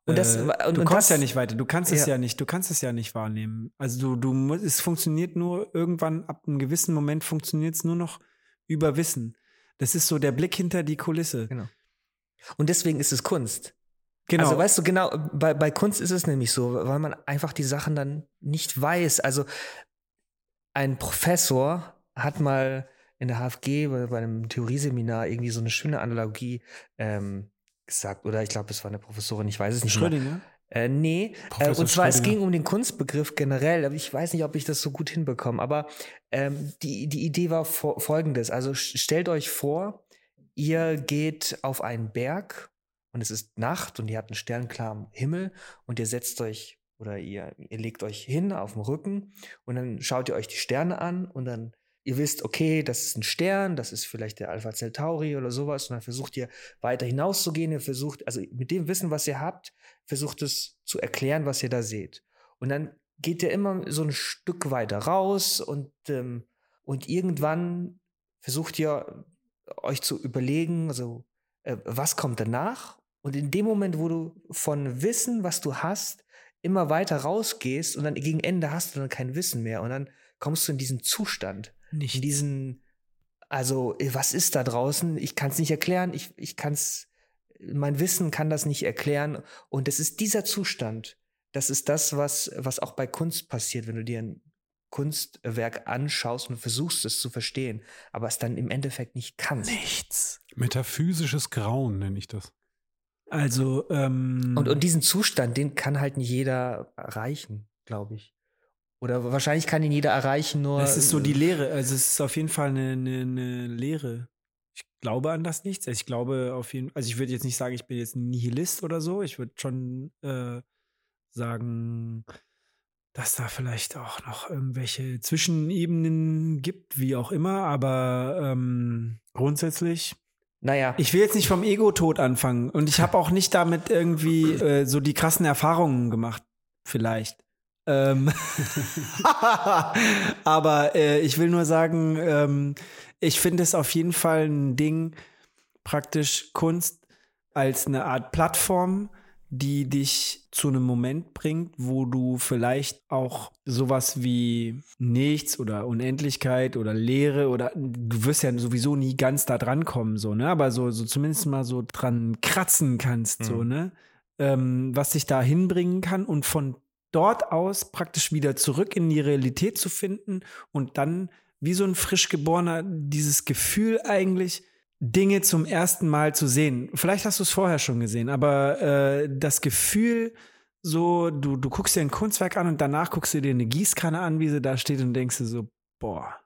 Und das-
äh,
und-
du
und
kommst
das-
ja nicht weiter. Du kannst es
Ja.
ja nicht. Du kannst es ja nicht wahrnehmen. Also du, du musst, es funktioniert nur irgendwann ab einem gewissen Moment funktioniert es nur noch über Wissen. Das ist so der Blick hinter die Kulisse.
Genau. Und deswegen ist es Kunst.
Genau.
Also weißt du, genau, bei, bei Kunst ist es nämlich so, weil man einfach die Sachen dann nicht weiß. Also ein Professor hat mal in der HFG bei, bei einem Theorieseminar irgendwie so eine schöne Analogie ähm, gesagt. Oder ich glaube, es war eine Professorin, ich weiß es nicht.
Schrödinger.
Äh, nee, äh, und zwar es ging um den Kunstbegriff generell, aber ich weiß nicht, ob ich das so gut hinbekomme. Aber ähm, die, die Idee war fo folgendes. Also stellt euch vor, ihr geht auf einen Berg und es ist Nacht und ihr habt einen sternklaren Himmel und ihr setzt euch oder ihr, ihr legt euch hin auf dem Rücken und dann schaut ihr euch die Sterne an und dann ihr wisst, okay, das ist ein Stern, das ist vielleicht der Alpha Centauri oder sowas und dann versucht ihr weiter hinauszugehen, ihr versucht, also mit dem Wissen, was ihr habt, versucht es zu erklären, was ihr da seht. Und dann geht ihr immer so ein Stück weiter raus und, ähm, und irgendwann versucht ihr euch zu überlegen, also was kommt danach? Und in dem Moment, wo du von Wissen, was du hast, immer weiter rausgehst und dann gegen Ende hast du dann kein Wissen mehr und dann kommst du in diesen Zustand,
Nicht.
in diesen, also äh, was ist da draußen? Ich kann es nicht erklären, ich, ich kann es, mein Wissen kann das nicht erklären und es ist dieser Zustand, das ist das, was, was auch bei Kunst passiert, wenn du dir ein Kunstwerk anschaust und versuchst es zu verstehen, aber es dann im Endeffekt nicht kannst.
Nichts.
Metaphysisches Grauen nenne ich das.
Also, ähm,
Und, und diesen Zustand, den kann halt nicht jeder erreichen, glaube ich. Oder wahrscheinlich kann ihn jeder erreichen, nur.
es ist so die Lehre. Also es ist auf jeden Fall eine, eine, eine Lehre. Ich glaube an das nichts. Ich glaube auf jeden also ich würde jetzt nicht sagen, ich bin jetzt ein Nihilist oder so. Ich würde schon äh, sagen, dass da vielleicht auch noch irgendwelche Zwischenebenen gibt, wie auch immer, aber ähm, grundsätzlich
Naja,
ich will jetzt nicht vom Ego-Tod anfangen und ich habe auch nicht damit irgendwie äh, so die krassen Erfahrungen gemacht, vielleicht. Ähm [LAUGHS] Aber äh, ich will nur sagen, ähm, ich finde es auf jeden Fall ein Ding, praktisch Kunst als eine Art Plattform, die dich zu einem Moment bringt, wo du vielleicht auch sowas wie nichts oder Unendlichkeit oder Leere oder du wirst ja sowieso nie ganz da dran kommen, so, ne? Aber so, so zumindest mal so dran kratzen kannst, so,
Mhm.
ne? Ähm, was dich da hinbringen kann und von dort aus praktisch wieder zurück in die Realität zu finden und dann wie so ein frisch geborener dieses Gefühl eigentlich Dinge zum ersten Mal zu sehen. Vielleicht hast du es vorher schon gesehen, aber äh, das Gefühl, so du du guckst dir ein Kunstwerk an und danach guckst du dir eine Gießkanne an, wie sie da steht und denkst du so, boah.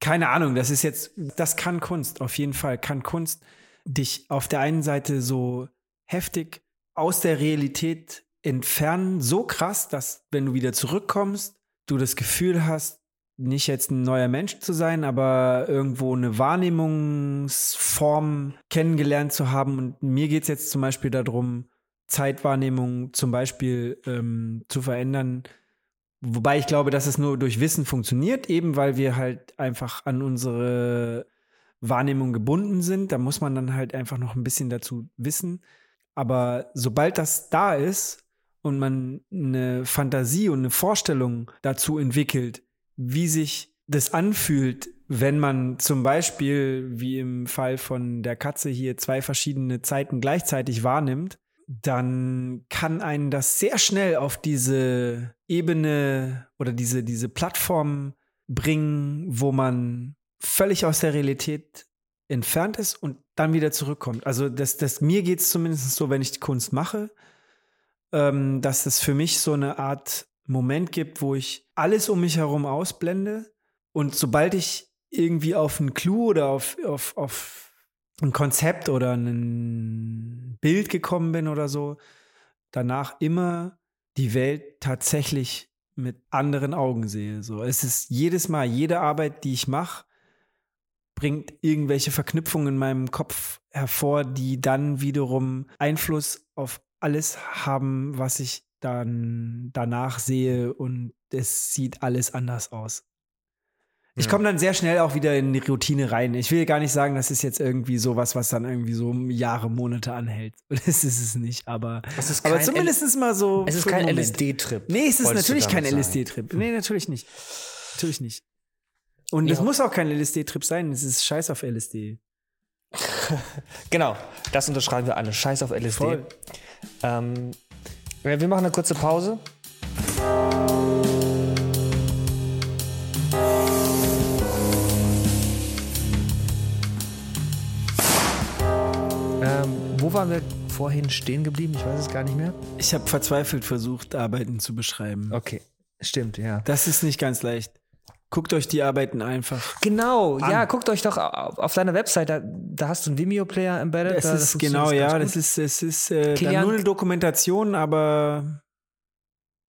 Keine Ahnung, das ist jetzt, das kann Kunst, auf jeden Fall kann Kunst dich auf der einen Seite so heftig aus der Realität entfernen, so krass, dass wenn du wieder zurückkommst, du das Gefühl hast, nicht jetzt ein neuer Mensch zu sein, aber irgendwo eine Wahrnehmungsform kennengelernt zu haben. Und mir geht es jetzt zum Beispiel darum, Zeitwahrnehmung zum Beispiel ähm, zu verändern. Wobei ich glaube, dass es nur durch Wissen funktioniert, eben weil wir halt einfach an unsere Wahrnehmung gebunden sind. Da muss man dann halt einfach noch ein bisschen dazu wissen. Aber sobald das da ist und man eine Fantasie und eine Vorstellung dazu entwickelt, wie sich das anfühlt, wenn man zum Beispiel, wie im Fall von der Katze hier, zwei verschiedene Zeiten gleichzeitig wahrnimmt, dann kann einen das sehr schnell auf diese Ebene oder diese, diese Plattform bringen, wo man völlig aus der Realität entfernt ist und dann wieder zurückkommt. Also das, das mir geht es zumindest so, wenn ich die Kunst mache, ähm, dass es für mich so eine Art Moment gibt, wo ich alles um mich herum ausblende und sobald ich irgendwie auf einen Clou oder auf, auf, auf ein Konzept oder ein Bild gekommen bin oder so, danach immer die Welt tatsächlich mit anderen Augen sehe. So, es ist jedes Mal, jede Arbeit, die ich mache, bringt irgendwelche Verknüpfungen in meinem Kopf hervor, die dann wiederum Einfluss auf alles haben, was ich dann danach sehe und es sieht alles anders aus. Ich
Ja.
komme dann sehr schnell auch wieder in die Routine rein. Ich will gar nicht sagen, das ist jetzt irgendwie sowas, was dann irgendwie so Jahre, Monate anhält. [LAUGHS] Das ist es nicht, aber,
Es ist
aber zumindest mal so.
Es ist kein. LSD-Trip.
Nee, es ist natürlich kein. LSD-Trip. Nee, natürlich nicht. Natürlich nicht. Und es
Ja.
muss auch kein LSD-Trip sein. Es ist scheiß auf LSD. [LAUGHS]
Genau, das unterschreiben wir alle. Scheiß auf LSD. Ähm, wir machen eine kurze Pause. Ähm, wo waren wir vorhin stehen geblieben? Ich weiß es gar nicht mehr.
Ich habe verzweifelt versucht, Arbeiten zu beschreiben.
Okay, stimmt, ja.
Das ist nicht ganz leicht. Guckt euch die Arbeiten einfach.
Genau,
An.
ja, guckt euch doch auf, auf deiner Website, da, da hast du einen Vimeo-Player embedded.
Es
da
ist genau, ja,
gut.
das ist, es ist äh, nur eine Dokumentation, aber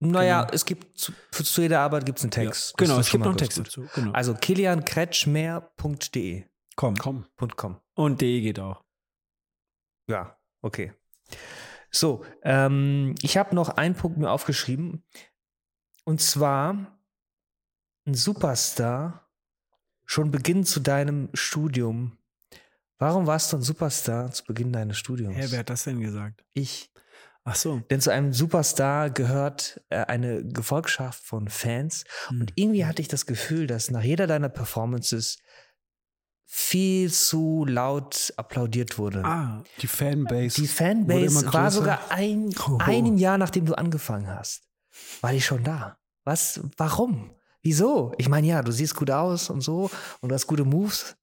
Naja,
genau.
es gibt zu, zu jeder Arbeit gibt es einen Text. Das
genau, es gibt noch einen Text dazu. Genau.
Also kiliankretschmer.de.
komm.
Komm.
.com.
Und de geht auch.
Ja, okay. So, ähm, ich habe noch einen Punkt mir aufgeschrieben. Und zwar ein Superstar schon Beginn zu deinem Studium. Warum warst du ein Superstar zu Beginn deines Studiums?
Hä, wer hat das denn gesagt?
ich.
Ach so.
Denn zu einem Superstar gehört äh, eine Gefolgschaft von Fans.
Hm.
Und irgendwie hatte ich das Gefühl, dass nach jeder deiner Performances viel zu laut applaudiert wurde.
Ah,
Die Fanbase.
Die
wurde
Fanbase
immer
war sogar ein,
Hoho.
ein Jahr, nachdem du angefangen hast. War die schon da? Was? Warum? Wieso? Ich meine, ja, du siehst gut aus und so und du hast gute Moves,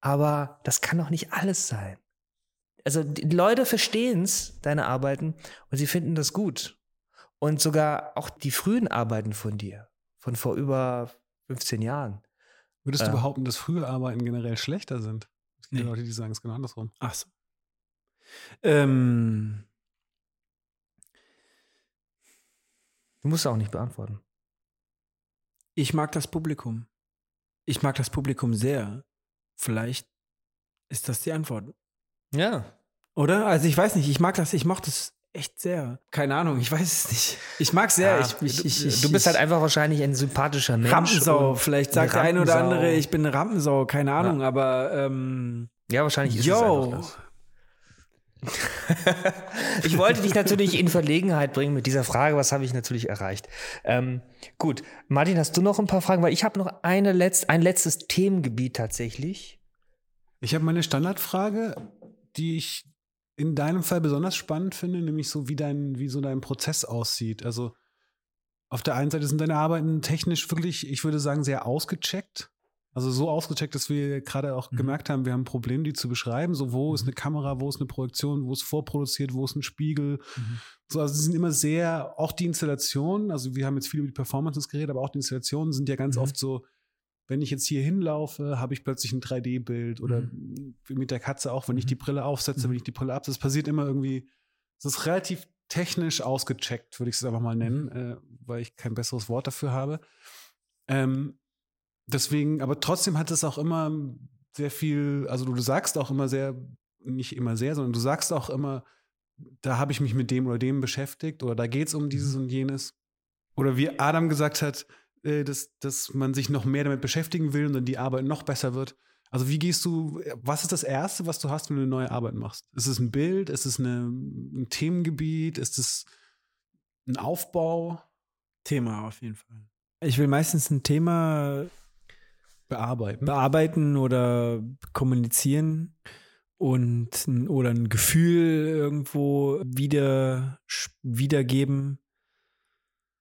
aber das kann doch nicht alles sein. Also die Leute verstehen es, deine Arbeiten, und sie finden das gut. Und sogar auch die frühen Arbeiten von dir, von vor über 15 Jahren.
Würdest du
Ja.
behaupten, dass frühe Arbeiten generell schlechter sind? Es gibt
Nee.
Leute, die sagen es genau andersrum.
ach so. Ähm,
Du musst auch nicht beantworten.
Ich mag das Publikum. Ich mag das Publikum sehr. Vielleicht ist das die Antwort.
Ja.
Oder? Also ich weiß nicht, ich mag das, ich mochte es echt sehr. Keine Ahnung, ich weiß es nicht. Ich mag sehr.
Ja,
ich, ich, ich,
du,
ich,
du bist halt einfach wahrscheinlich ein sympathischer Mensch.
Rampensau. Vielleicht sagt der
eine
eine oder andere, ich bin eine Rampensau, keine Ahnung, aber ähm,
Ja, wahrscheinlich ist es
yo.
einfach das. [LAUGHS] Ich wollte dich natürlich in Verlegenheit bringen mit dieser Frage, was habe ich natürlich erreicht. Ähm, gut, Martin, hast du noch ein paar Fragen? Weil ich habe noch eine letzt, ein letztes Themengebiet tatsächlich.
Ich habe meine Standardfrage, die ich in deinem Fall besonders spannend finde, nämlich so, wie dein, wie so dein Prozess aussieht. Also auf der einen Seite sind deine Arbeiten technisch wirklich, ich würde sagen, sehr ausgecheckt. Also so ausgecheckt, dass wir gerade auch
Mhm.
gemerkt haben, wir haben ein Problem, die zu beschreiben. So, wo ist eine Kamera, wo ist eine Projektion, wo ist vorproduziert, wo ist ein Spiegel.
Mhm.
So, also sie sind immer sehr, auch die Installationen, also wir haben jetzt viel über die Performances geredet, aber auch die Installationen sind ja ganz
Mhm.
oft so, wenn ich jetzt hier hinlaufe, habe ich plötzlich ein 3D-Bild oder
Mhm.
wie mit der Katze auch, wenn ich die Brille aufsetze,
Mhm.
wenn ich die Brille absetze, das passiert immer irgendwie, es ist relativ technisch ausgecheckt, würde ich es einfach mal nennen,
Mhm.
äh, weil ich kein besseres Wort dafür habe. Ähm, deswegen, aber trotzdem hat es auch immer sehr viel, also du, du sagst auch immer sehr, nicht immer sehr, sondern du sagst auch immer, da habe ich mich mit dem oder dem beschäftigt oder da geht es um dieses und jenes. Oder wie Adam gesagt hat, äh, dass, dass man sich noch mehr damit beschäftigen will und dann die Arbeit noch besser wird. Also wie gehst du, was ist das Erste, was du hast, wenn du eine neue Arbeit machst? Ist es ein Bild? Ist es eine, ein Themengebiet? Ist es ein Aufbau?
Thema auf jeden Fall. Ich will meistens ein Thema
Bearbeiten?
bearbeiten oder kommunizieren und ein- oder ein Gefühl irgendwo wieder wiedergeben.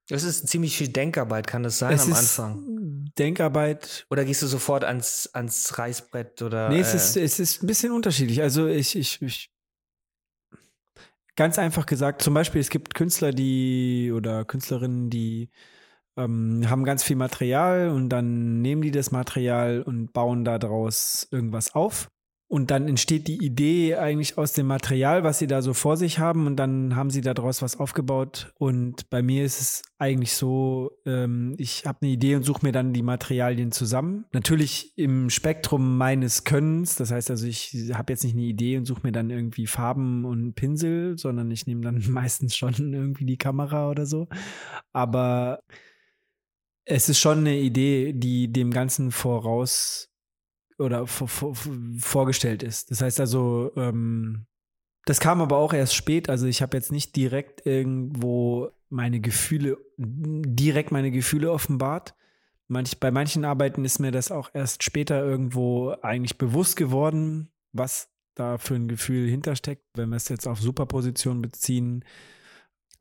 Das ist ziemlich viel Denkarbeit, kann das sein am
ist
Anfang?
Denkarbeit.
Oder gehst du sofort ans, ans Reißbrett oder?
Nee, es
äh,
ist, es ist ein bisschen unterschiedlich. Also ich, ich, ich ganz einfach gesagt, zum Beispiel, es gibt Künstler, die oder Künstlerinnen, die ähm, haben ganz viel Material und dann nehmen die das Material und bauen daraus irgendwas auf. Und dann entsteht die Idee eigentlich aus dem Material, was sie da so vor sich haben, und dann haben sie daraus was aufgebaut. Und bei mir ist es eigentlich so, ähm, ich habe eine Idee und suche mir dann die Materialien zusammen. Natürlich im Spektrum meines Könnens. Das heißt also, ich habe jetzt nicht eine Idee und suche mir dann irgendwie Farben und Pinsel, sondern ich nehme dann [LAUGHS] meistens schon irgendwie die Kamera oder so. Aber es ist schon eine Idee, die dem Ganzen voraus oder vor, vor, vorgestellt ist. Das heißt also, ähm, das kam aber auch erst spät. Also ich habe jetzt nicht direkt irgendwo meine Gefühle, direkt meine Gefühle offenbart. Manch, bei manchen Arbeiten ist mir das auch erst später irgendwo eigentlich bewusst geworden, was da für ein Gefühl hintersteckt. Wenn wir es jetzt auf Superposition beziehen,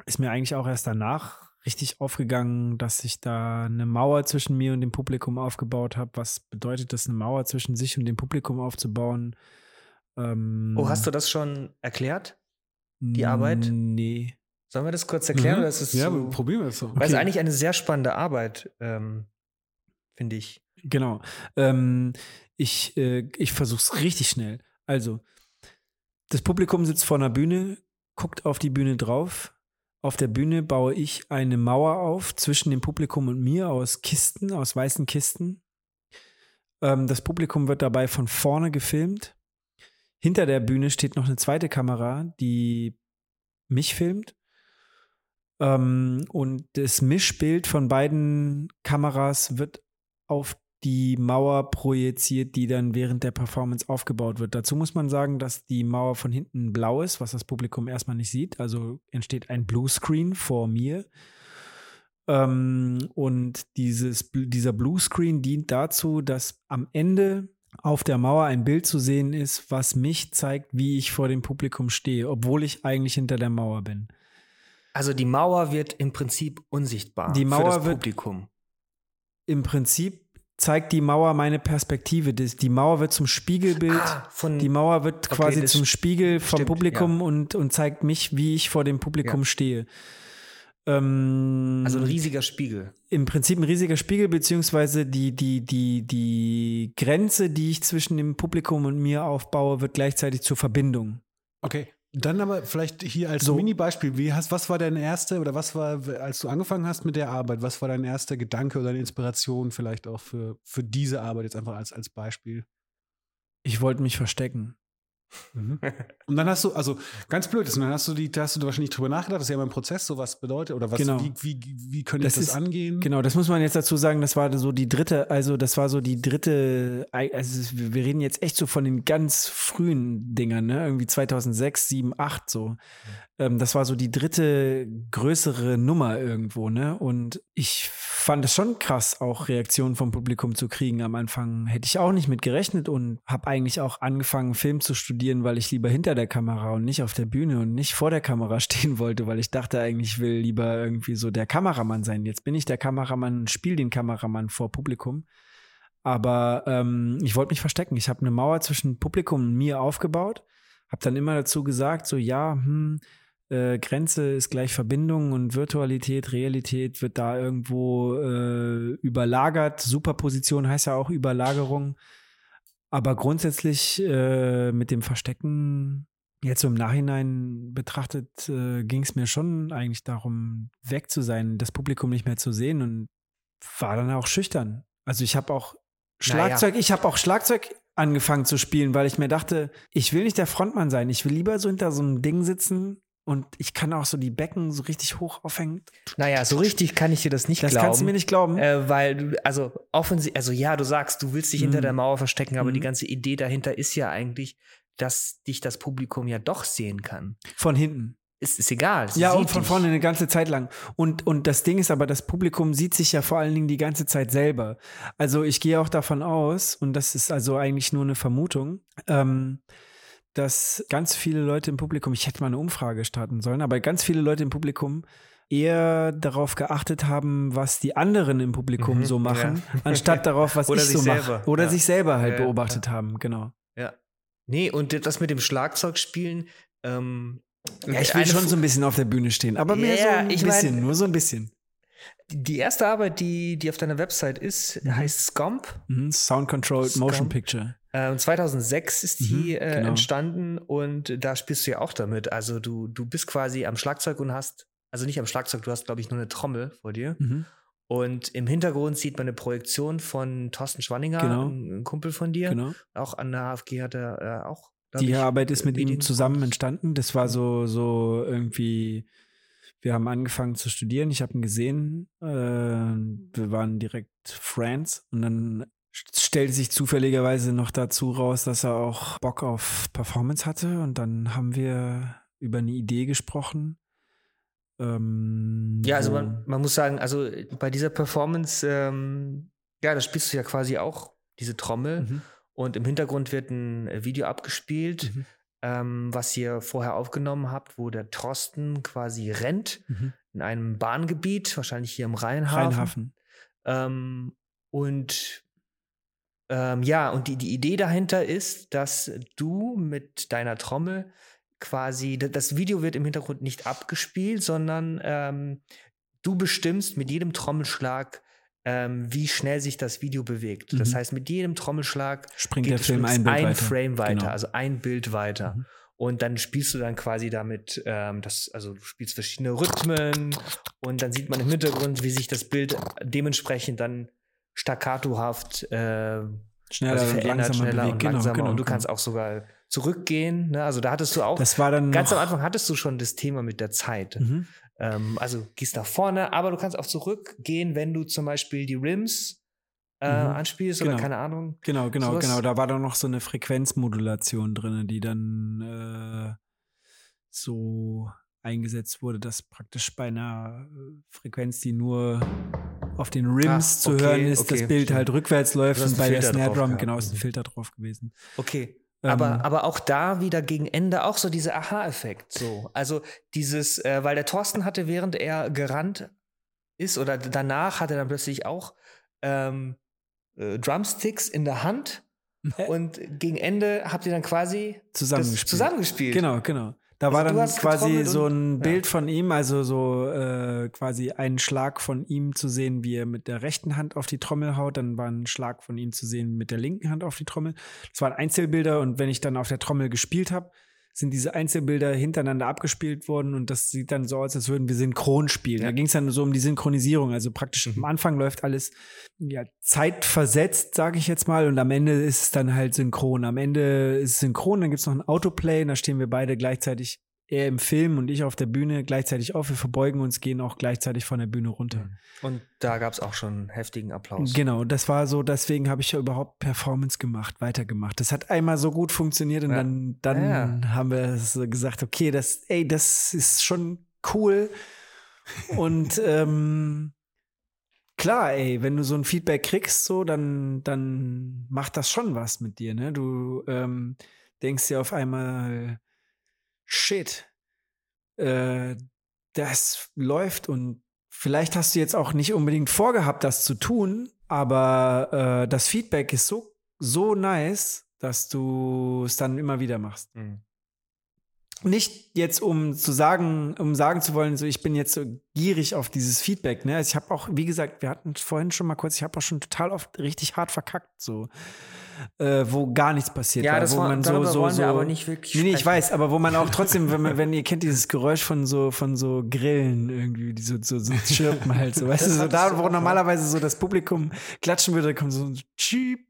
ist mir eigentlich auch erst danach richtig aufgegangen, dass ich da eine Mauer zwischen mir und dem Publikum aufgebaut habe. Was bedeutet das, eine Mauer zwischen sich und dem Publikum aufzubauen?
Ähm, oh, hast du das schon erklärt? Die Arbeit?
Nee.
Sollen wir das kurz erklären?
Mhm.
Oder ist es
ja,
zu,
probieren wir es so.
Weil es ist eigentlich eine sehr spannende Arbeit, ähm, finde ich.
Genau. Ähm, ich äh, ich versuche es richtig schnell. Also, das Publikum sitzt vor einer Bühne, guckt auf die Bühne drauf. Auf der Bühne baue ich eine Mauer auf zwischen dem Publikum und mir aus Kisten, aus weißen Kisten. Ähm, das Publikum wird dabei von vorne gefilmt. Hinter der Bühne steht noch eine zweite Kamera, die mich filmt. Ähm, und das Mischbild von beiden Kameras wird auf die Mauer projiziert, die dann während der Performance aufgebaut wird. Dazu muss man sagen, dass die Mauer von hinten blau ist, was das Publikum erstmal nicht sieht. Also entsteht ein Bluescreen vor mir. Ähm, und dieses, dieser Bluescreen dient dazu, dass am Ende auf der Mauer ein Bild zu sehen ist, was mich zeigt, wie ich vor dem Publikum stehe, obwohl ich eigentlich hinter der Mauer bin.
Also die Mauer wird im Prinzip unsichtbar
Die Mauer
für das
wird-
Publikum.
Im Prinzip zeigt die Mauer meine Perspektive. Die Mauer wird zum Spiegelbild.
Ah, von,
Die Mauer wird
Okay,
quasi zum Spiegel vom
stimmt,
Publikum und, und zeigt mich, wie ich vor dem Publikum stehe. Ähm,
also ein riesiger Spiegel.
Im Prinzip ein riesiger Spiegel, beziehungsweise die, die, die, die Grenze, die ich zwischen dem Publikum und mir aufbaue, wird gleichzeitig zur Verbindung.
Okay. Dann aber vielleicht hier als
So.
Mini-Beispiel, wie hast, was war dein erster oder was war, als du angefangen hast mit der Arbeit, was war dein erster Gedanke oder eine Inspiration vielleicht auch für, für diese Arbeit jetzt einfach als, als Beispiel?
Ich wollte mich verstecken.
Mhm. [LAUGHS] Und dann hast du, also ganz blöd ist, und dann hast du die, da hast du wahrscheinlich drüber nachgedacht, das ist ja immer ein Prozess, so was bedeutet oder was,
Genau.
wie, wie, wie könnte ich
Das
das,
ist-
angehen?
Genau, das muss man jetzt dazu sagen, das war so die dritte, also das war so die dritte, also wir reden jetzt echt so von den ganz frühen Dingern, ne? Irgendwie 2006, 7, 8 so. Ähm, das war so die dritte größere Nummer irgendwo, ne? Und ich fand es schon krass, auch Reaktionen vom Publikum zu kriegen. Am Anfang hätte ich auch nicht mit gerechnet und habe eigentlich auch angefangen, Film zu studieren, weil ich lieber hinter der Kamera und nicht auf der Bühne und nicht vor der Kamera [LAUGHS] stehen wollte, weil ich dachte eigentlich, ich will lieber irgendwie so der Kameramann sein. Jetzt bin ich der Kameramann und spiele den Kameramann vor Publikum. Aber ähm, ich wollte mich verstecken. Ich habe eine Mauer zwischen Publikum und mir aufgebaut, habe dann immer dazu gesagt, so ja, hm, äh, Grenze ist gleich Verbindung und Virtualität, Realität wird da irgendwo äh, überlagert. Superposition heißt ja auch Überlagerung. Aber grundsätzlich äh, mit dem Verstecken, jetzt so im Nachhinein betrachtet, äh, ging es mir schon eigentlich darum, weg zu sein, das Publikum nicht mehr zu sehen und war dann auch schüchtern. Also ich habe auch
Naja.
Schlagzeug, ich habe auch Schlagzeug angefangen zu spielen, weil ich mir dachte, ich will nicht der Frontmann sein, ich will lieber so hinter so einem Ding sitzen und ich kann auch so die Becken so richtig hoch aufhängen.
Naja, so richtig kann ich dir das nicht
Das
glauben.
kannst du mir nicht glauben.
Äh, weil du, also offensiv, also ja, du sagst, du willst dich hinter
Mhm.
der Mauer verstecken, aber
Mhm.
die ganze Idee dahinter ist ja eigentlich, dass dich das Publikum ja doch sehen kann.
Von hinten.
Ist, ist egal. sie
Ja, und von
dich.
vorne eine ganze Zeit lang. Und, und das Ding ist aber, das Publikum sieht sich ja vor allen Dingen die ganze Zeit selber. Also ich gehe auch davon aus, und das ist also eigentlich nur eine Vermutung, ähm, dass ganz viele Leute im Publikum, ich hätte mal eine Umfrage starten sollen, aber ganz viele Leute im Publikum eher darauf geachtet haben, was die anderen im Publikum
Mhm,
so machen,
ja. [LAUGHS]
anstatt darauf, was
Oder
ich so mache. Oder
ja.
sich selber halt
Ja, ja,
beobachtet haben, genau.
Ja. Nee, und das mit dem Schlagzeugspielen, ähm,
Ja, ich will
eine
schon so ein bisschen auf der Bühne stehen, aber mehr
Ja,
so ein
ich
bisschen,
mein-
nur so ein bisschen.
Die erste Arbeit, die, die auf deiner Website ist,
Mhm.
heißt Scomp.
Mhm, Sound Controlled
Scum.
Motion Picture.
Äh, und 2006 ist die
Mhm,
äh,
genau.
entstanden und da spielst du ja auch damit. Also du, du bist quasi am Schlagzeug und hast, also nicht am Schlagzeug, du hast, glaube ich, nur eine Trommel vor dir.
Mhm.
Und im Hintergrund sieht man eine Projektion von Thorsten Schwanninger,
Genau.
ein, Kumpel von dir.
Genau.
Auch an der HFG hat er äh, auch.
Die
ich,
Arbeit ist mit ihm
Medien-
zusammen entstanden. Das war so, so irgendwie Wir haben angefangen zu studieren. Ich habe ihn gesehen. Äh, wir waren direkt Friends. Und dann stellte sich zufälligerweise noch dazu raus, dass er auch Bock auf Performance hatte. Und dann haben wir über eine Idee gesprochen.
Ähm, ja, also man, man, muss sagen, also bei dieser Performance, ähm, ja, da spielst du ja quasi auch diese Trommel. Mhm. Und im Hintergrund wird ein Video abgespielt. Mhm ähm, was ihr vorher aufgenommen habt, wo der Thorsten quasi rennt mhm. in einem Bahngebiet, wahrscheinlich hier im Rheinhafen. Rheinhafen. Ähm, und ähm, ja, und die, die Idee dahinter ist, dass du mit deiner Trommel quasi, das Video wird im Hintergrund nicht abgespielt, sondern ähm, du bestimmst mit jedem Trommelschlag, ähm, wie schnell sich das Video bewegt. Mhm. Das heißt, mit jedem Trommelschlag
springt der Film ein, Bild
ein
weiter.
Frame weiter, genau. also ein Bild weiter. Mhm. Und dann spielst du dann quasi damit, ähm, das, also du spielst verschiedene Rhythmen und dann sieht man im Hintergrund, wie sich das Bild dementsprechend dann staccatohaft äh,
schneller also verändert,
schneller
bewegt.
und genau, langsamer. Genau, und du genau. kannst auch sogar zurückgehen. Ne? Also da hattest du auch.
Das war dann
ganz am Anfang hattest du schon das Thema mit der Zeit. Mhm. Ähm, also gehst nach vorne, aber du kannst auch zurückgehen, wenn du zum Beispiel die Rims äh, mhm. anspielst genau. oder keine Ahnung.
Genau, genau, sowas. genau. Da war dann noch so eine Frequenzmodulation drin, die dann äh, so eingesetzt wurde, dass praktisch bei einer äh, Frequenz, die nur auf den Rims Ach, zu okay, hören ist, okay, das Bild stimmt. halt rückwärts läuft und bei der Snare Drum genau ist ein Filter drauf gewesen.
Okay. Aber, ähm, aber auch da wieder gegen Ende auch so dieser Aha-Effekt. So. Also dieses, äh, weil der Thorsten hatte, während er gerannt ist oder danach hat er dann plötzlich auch ähm, äh, Drumsticks in der Hand [LAUGHS] und gegen Ende habt ihr dann quasi
zusammengespielt.
zusammengespielt.
Genau, genau. Da also war dann quasi so ein Bild ja. von ihm, also so äh, quasi ein Schlag von ihm zu sehen, wie er mit der rechten Hand auf die Trommel haut. Dann war ein Schlag von ihm zu sehen mit der linken Hand auf die Trommel. Das waren Einzelbilder und wenn ich dann auf der Trommel gespielt habe, sind diese Einzelbilder hintereinander abgespielt worden und das sieht dann so aus, als würden wir synchron spielen. Ja. Da ging es dann so um die Synchronisierung. Also praktisch mhm. am Anfang läuft alles ja, zeitversetzt, sage ich jetzt mal, und am Ende ist es dann halt synchron. Am Ende ist es synchron, dann gibt es noch ein Autoplay und da stehen wir beide gleichzeitig er im Film und ich auf der Bühne gleichzeitig auf. Wir verbeugen uns, gehen auch gleichzeitig von der Bühne runter. Mhm.
Und da gab es auch schon heftigen Applaus.
Genau, das war so, deswegen habe ich ja überhaupt Performance gemacht, weitergemacht. Das hat einmal so gut funktioniert und ja. dann, dann ja. haben wir so gesagt, okay, das, ey, das ist schon cool. und [LAUGHS] ähm, klar, ey, wenn du so ein Feedback kriegst, so, dann, dann macht das schon was mit dir, ne? Du ähm, denkst dir auf einmal, shit, äh, das läuft und vielleicht hast du jetzt auch nicht unbedingt vorgehabt, das zu tun, aber äh, das Feedback ist so, so nice, dass du es dann immer wieder machst. Mhm nicht jetzt um zu sagen, um sagen zu wollen, so ich bin jetzt so gierig auf dieses Feedback. Ne? Also ich habe auch, wie gesagt, wir hatten vorhin schon mal kurz, ich habe auch schon total oft richtig hart verkackt, so äh, wo gar nichts passiert
ja,
war,
das
wo
war,
man so so so.
aber nicht wirklich.
Nee, nee, ich weiß, aber wo man auch [LAUGHS] trotzdem, wenn man, wenn ihr kennt dieses Geräusch von so von so Grillen irgendwie, die so so, so chirpen halt, so weißt du, so da, wo normalerweise so das Publikum klatschen würde, kommt so ein Cheep,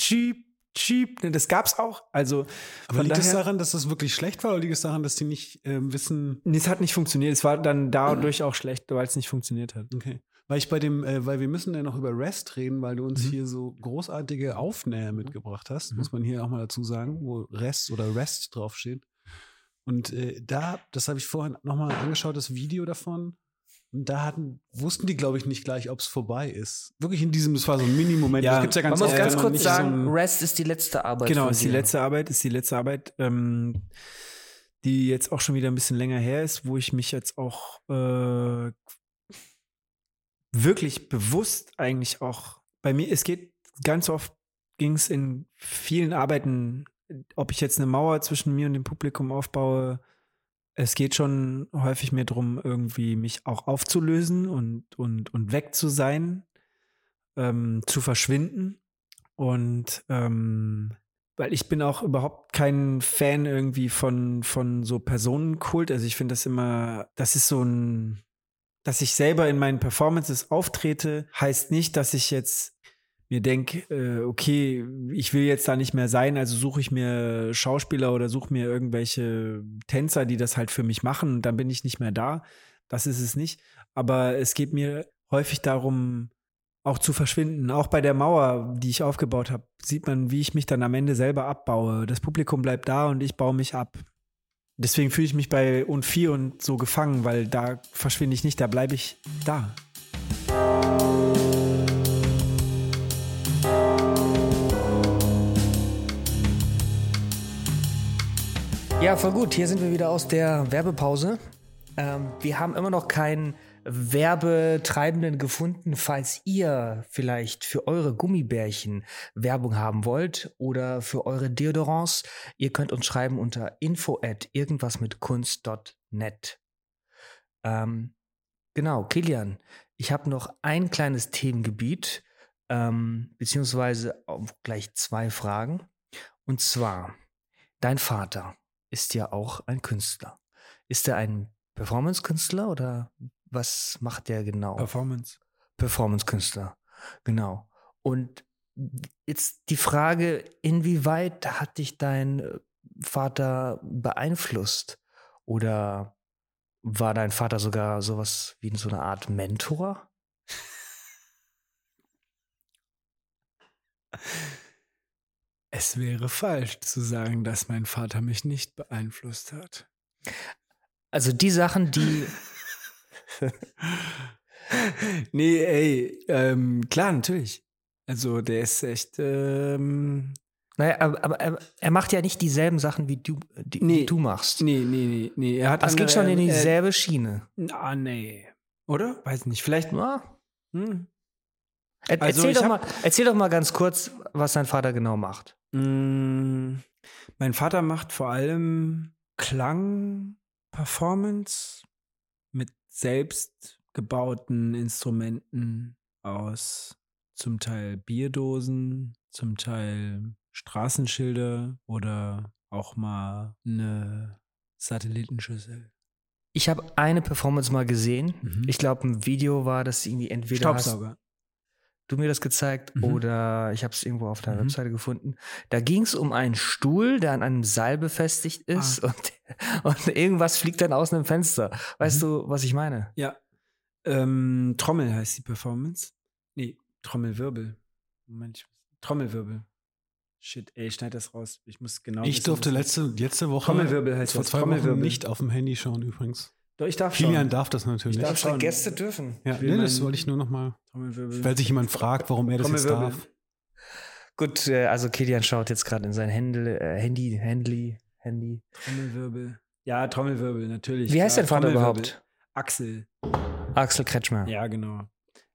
Cheep cheap. Ne, das gab's auch. Also,
Aber liegt es daran, dass das wirklich schlecht war oder liegt es daran, dass die nicht äh, wissen?
Nee, es hat nicht funktioniert. Es war dann dadurch [CLEARS THROAT] auch schlecht, weil es nicht funktioniert hat.
Okay. Weil ich bei dem, äh, weil wir müssen ja noch über REST reden, weil du uns mhm. hier so großartige Aufnäher mitgebracht hast, mhm. muss man hier auch mal dazu sagen, wo REST oder REST draufsteht. Und äh, da, das habe ich vorhin nochmal angeschaut, das Video davon. Und da hatten, wussten die, glaube ich, nicht gleich, ob es vorbei ist. Wirklich in diesem, das war so ein Mini-Moment.
Ja, ja man muss ganz kurz sagen, so Rest ist die letzte Arbeit.
Genau, ist die letzte Arbeit, ist die letzte Arbeit, ähm, die jetzt auch schon wieder ein bisschen länger her ist, wo ich mich jetzt auch äh, wirklich bewusst eigentlich auch bei mir, es geht ganz oft, ging es in vielen Arbeiten, ob ich jetzt eine Mauer zwischen mir und dem Publikum aufbaue, es geht schon häufig mehr darum, irgendwie mich auch aufzulösen und, und, und weg zu sein, ähm, zu verschwinden. Und ähm, weil ich bin auch überhaupt kein Fan irgendwie von, von so Personenkult. Also ich finde das immer, das ist so ein, dass ich selber in meinen Performances auftrete, heißt nicht, dass ich jetzt mir denke, äh, okay, ich will jetzt da nicht mehr sein, also suche ich mir Schauspieler oder suche mir irgendwelche Tänzer, die das halt für mich machen und dann bin ich nicht mehr da. das ist es nicht. Aber es geht mir häufig darum, auch zu verschwinden. Auch bei der Mauer, die ich aufgebaut habe, sieht man, wie ich mich dann am Ende selber abbaue. Das Publikum bleibt da und ich baue mich ab. Deswegen fühle ich mich bei und 4 und so gefangen, weil da verschwinde ich nicht, da bleibe ich da.
Ja, voll gut. Hier sind wir wieder aus der Werbepause. Ähm, wir haben immer noch keinen Werbetreibenden gefunden, falls ihr vielleicht für eure Gummibärchen Werbung haben wollt oder für eure Deodorants. Ihr könnt uns schreiben unter info at irgendwasmitkunst.net. Ähm, genau, Kilian, ich habe noch ein kleines Themengebiet, ähm, beziehungsweise gleich zwei Fragen. Und zwar, dein Vater ist ja auch ein Künstler. Ist er ein Performance-Künstler oder was macht der genau?
Performance.
Performance-Künstler, genau. Und jetzt die Frage, inwieweit hat dich dein äh, Vater beeinflusst? Oder war dein Vater sogar sowas wie so eine Art Mentor?
Es wäre falsch zu sagen, dass mein Vater mich nicht beeinflusst hat.
Also die Sachen, die. [LAUGHS] [LAUGHS]
nee, ey, ähm, klar, natürlich. Also der ist echt. Ähm,
naja, aber, aber er, er macht ja nicht dieselben Sachen, wie du, die,
Nee.
du machst.
nee, nee, nee, nee. Er hat
Das
andere-
schon in
äh,
dieselbe Schiene.
Ah, nee. Oder? Weiß nicht. Vielleicht.
Ja.
Hm.
Er,
Also
erzähl, doch mal, erzähl doch mal ganz kurz, was dein Vater genau macht.
Mm, Mein Vater macht vor allem Klang-Performance mit selbst gebauten Instrumenten aus zum Teil Bierdosen, zum Teil Straßenschilder oder auch mal eine Satellitenschüssel.
Ich habe eine Performance mal gesehen.
Mhm.
Ich glaube, ein Video war das irgendwie entweder
Staubsauger.
Du mir das gezeigt
Mhm.
oder ich habe es irgendwo auf deiner
Mhm.
Webseite gefunden. Da ging es um einen Stuhl, der an einem Seil befestigt
Ah.
ist und, [LAUGHS] und irgendwas fliegt dann aus einem Fenster. Weißt
Mhm.
du, was ich meine?
Ja. Ähm, Trommel heißt die Performance. Nee, Trommelwirbel. Moment. Trommelwirbel. Shit, ey, schneid das raus. Ich muss genau.
Ich
wissen,
durfte letzte, letzte Woche,
Trommelwirbel heißt
vor zwei Wochen
Trommelwirbel.
nicht auf dem Handy schauen übrigens.
Doch, ich darf
Kilian
schon.
darf das natürlich.
Ich darf schauen.
Gäste dürfen.
ja, nee, das wollte ich nur noch mal,
Trommelwirbel.
weil sich jemand fragt, warum er das jetzt darf.
Gut, äh, also Kilian schaut jetzt gerade in sein Händel, äh, Handy, Handy, Handy.
Trommelwirbel. Ja, Trommelwirbel, natürlich.
Wie heißt
klar,
dein Vater überhaupt?
Axel.
Axel Kretschmer.
Ja, genau.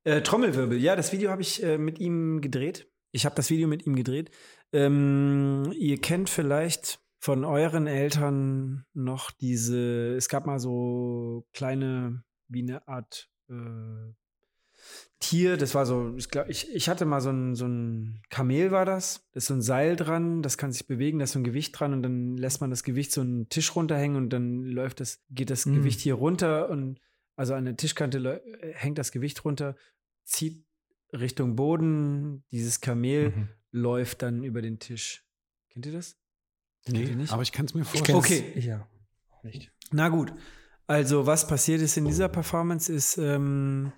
Äh, Trommelwirbel. Ja, das Video habe ich äh, mit ihm gedreht. Ich habe das Video mit ihm gedreht. Ähm, ihr kennt vielleicht von euren Eltern noch diese, es gab mal so kleine, wie eine Art äh, Tier, das war so, ich glaube, ich, ich hatte mal so ein, so ein Kamel war das, da ist so ein Seil dran, das kann sich bewegen, da ist so ein Gewicht dran und dann lässt man das Gewicht so einen Tisch runterhängen und dann läuft das, geht das
Mm.
Gewicht hier runter und also an der Tischkante äh, hängt das Gewicht runter, zieht Richtung Boden, dieses Kamel
Mhm.
läuft dann über den Tisch. Kennt ihr das?
Nee,
nicht?
aber ich kann es mir
Ich
vorstellen.
Okay.
Ja. Auch nicht.
Na gut. Also, was passiert ist in dieser Performance, ist, ähm,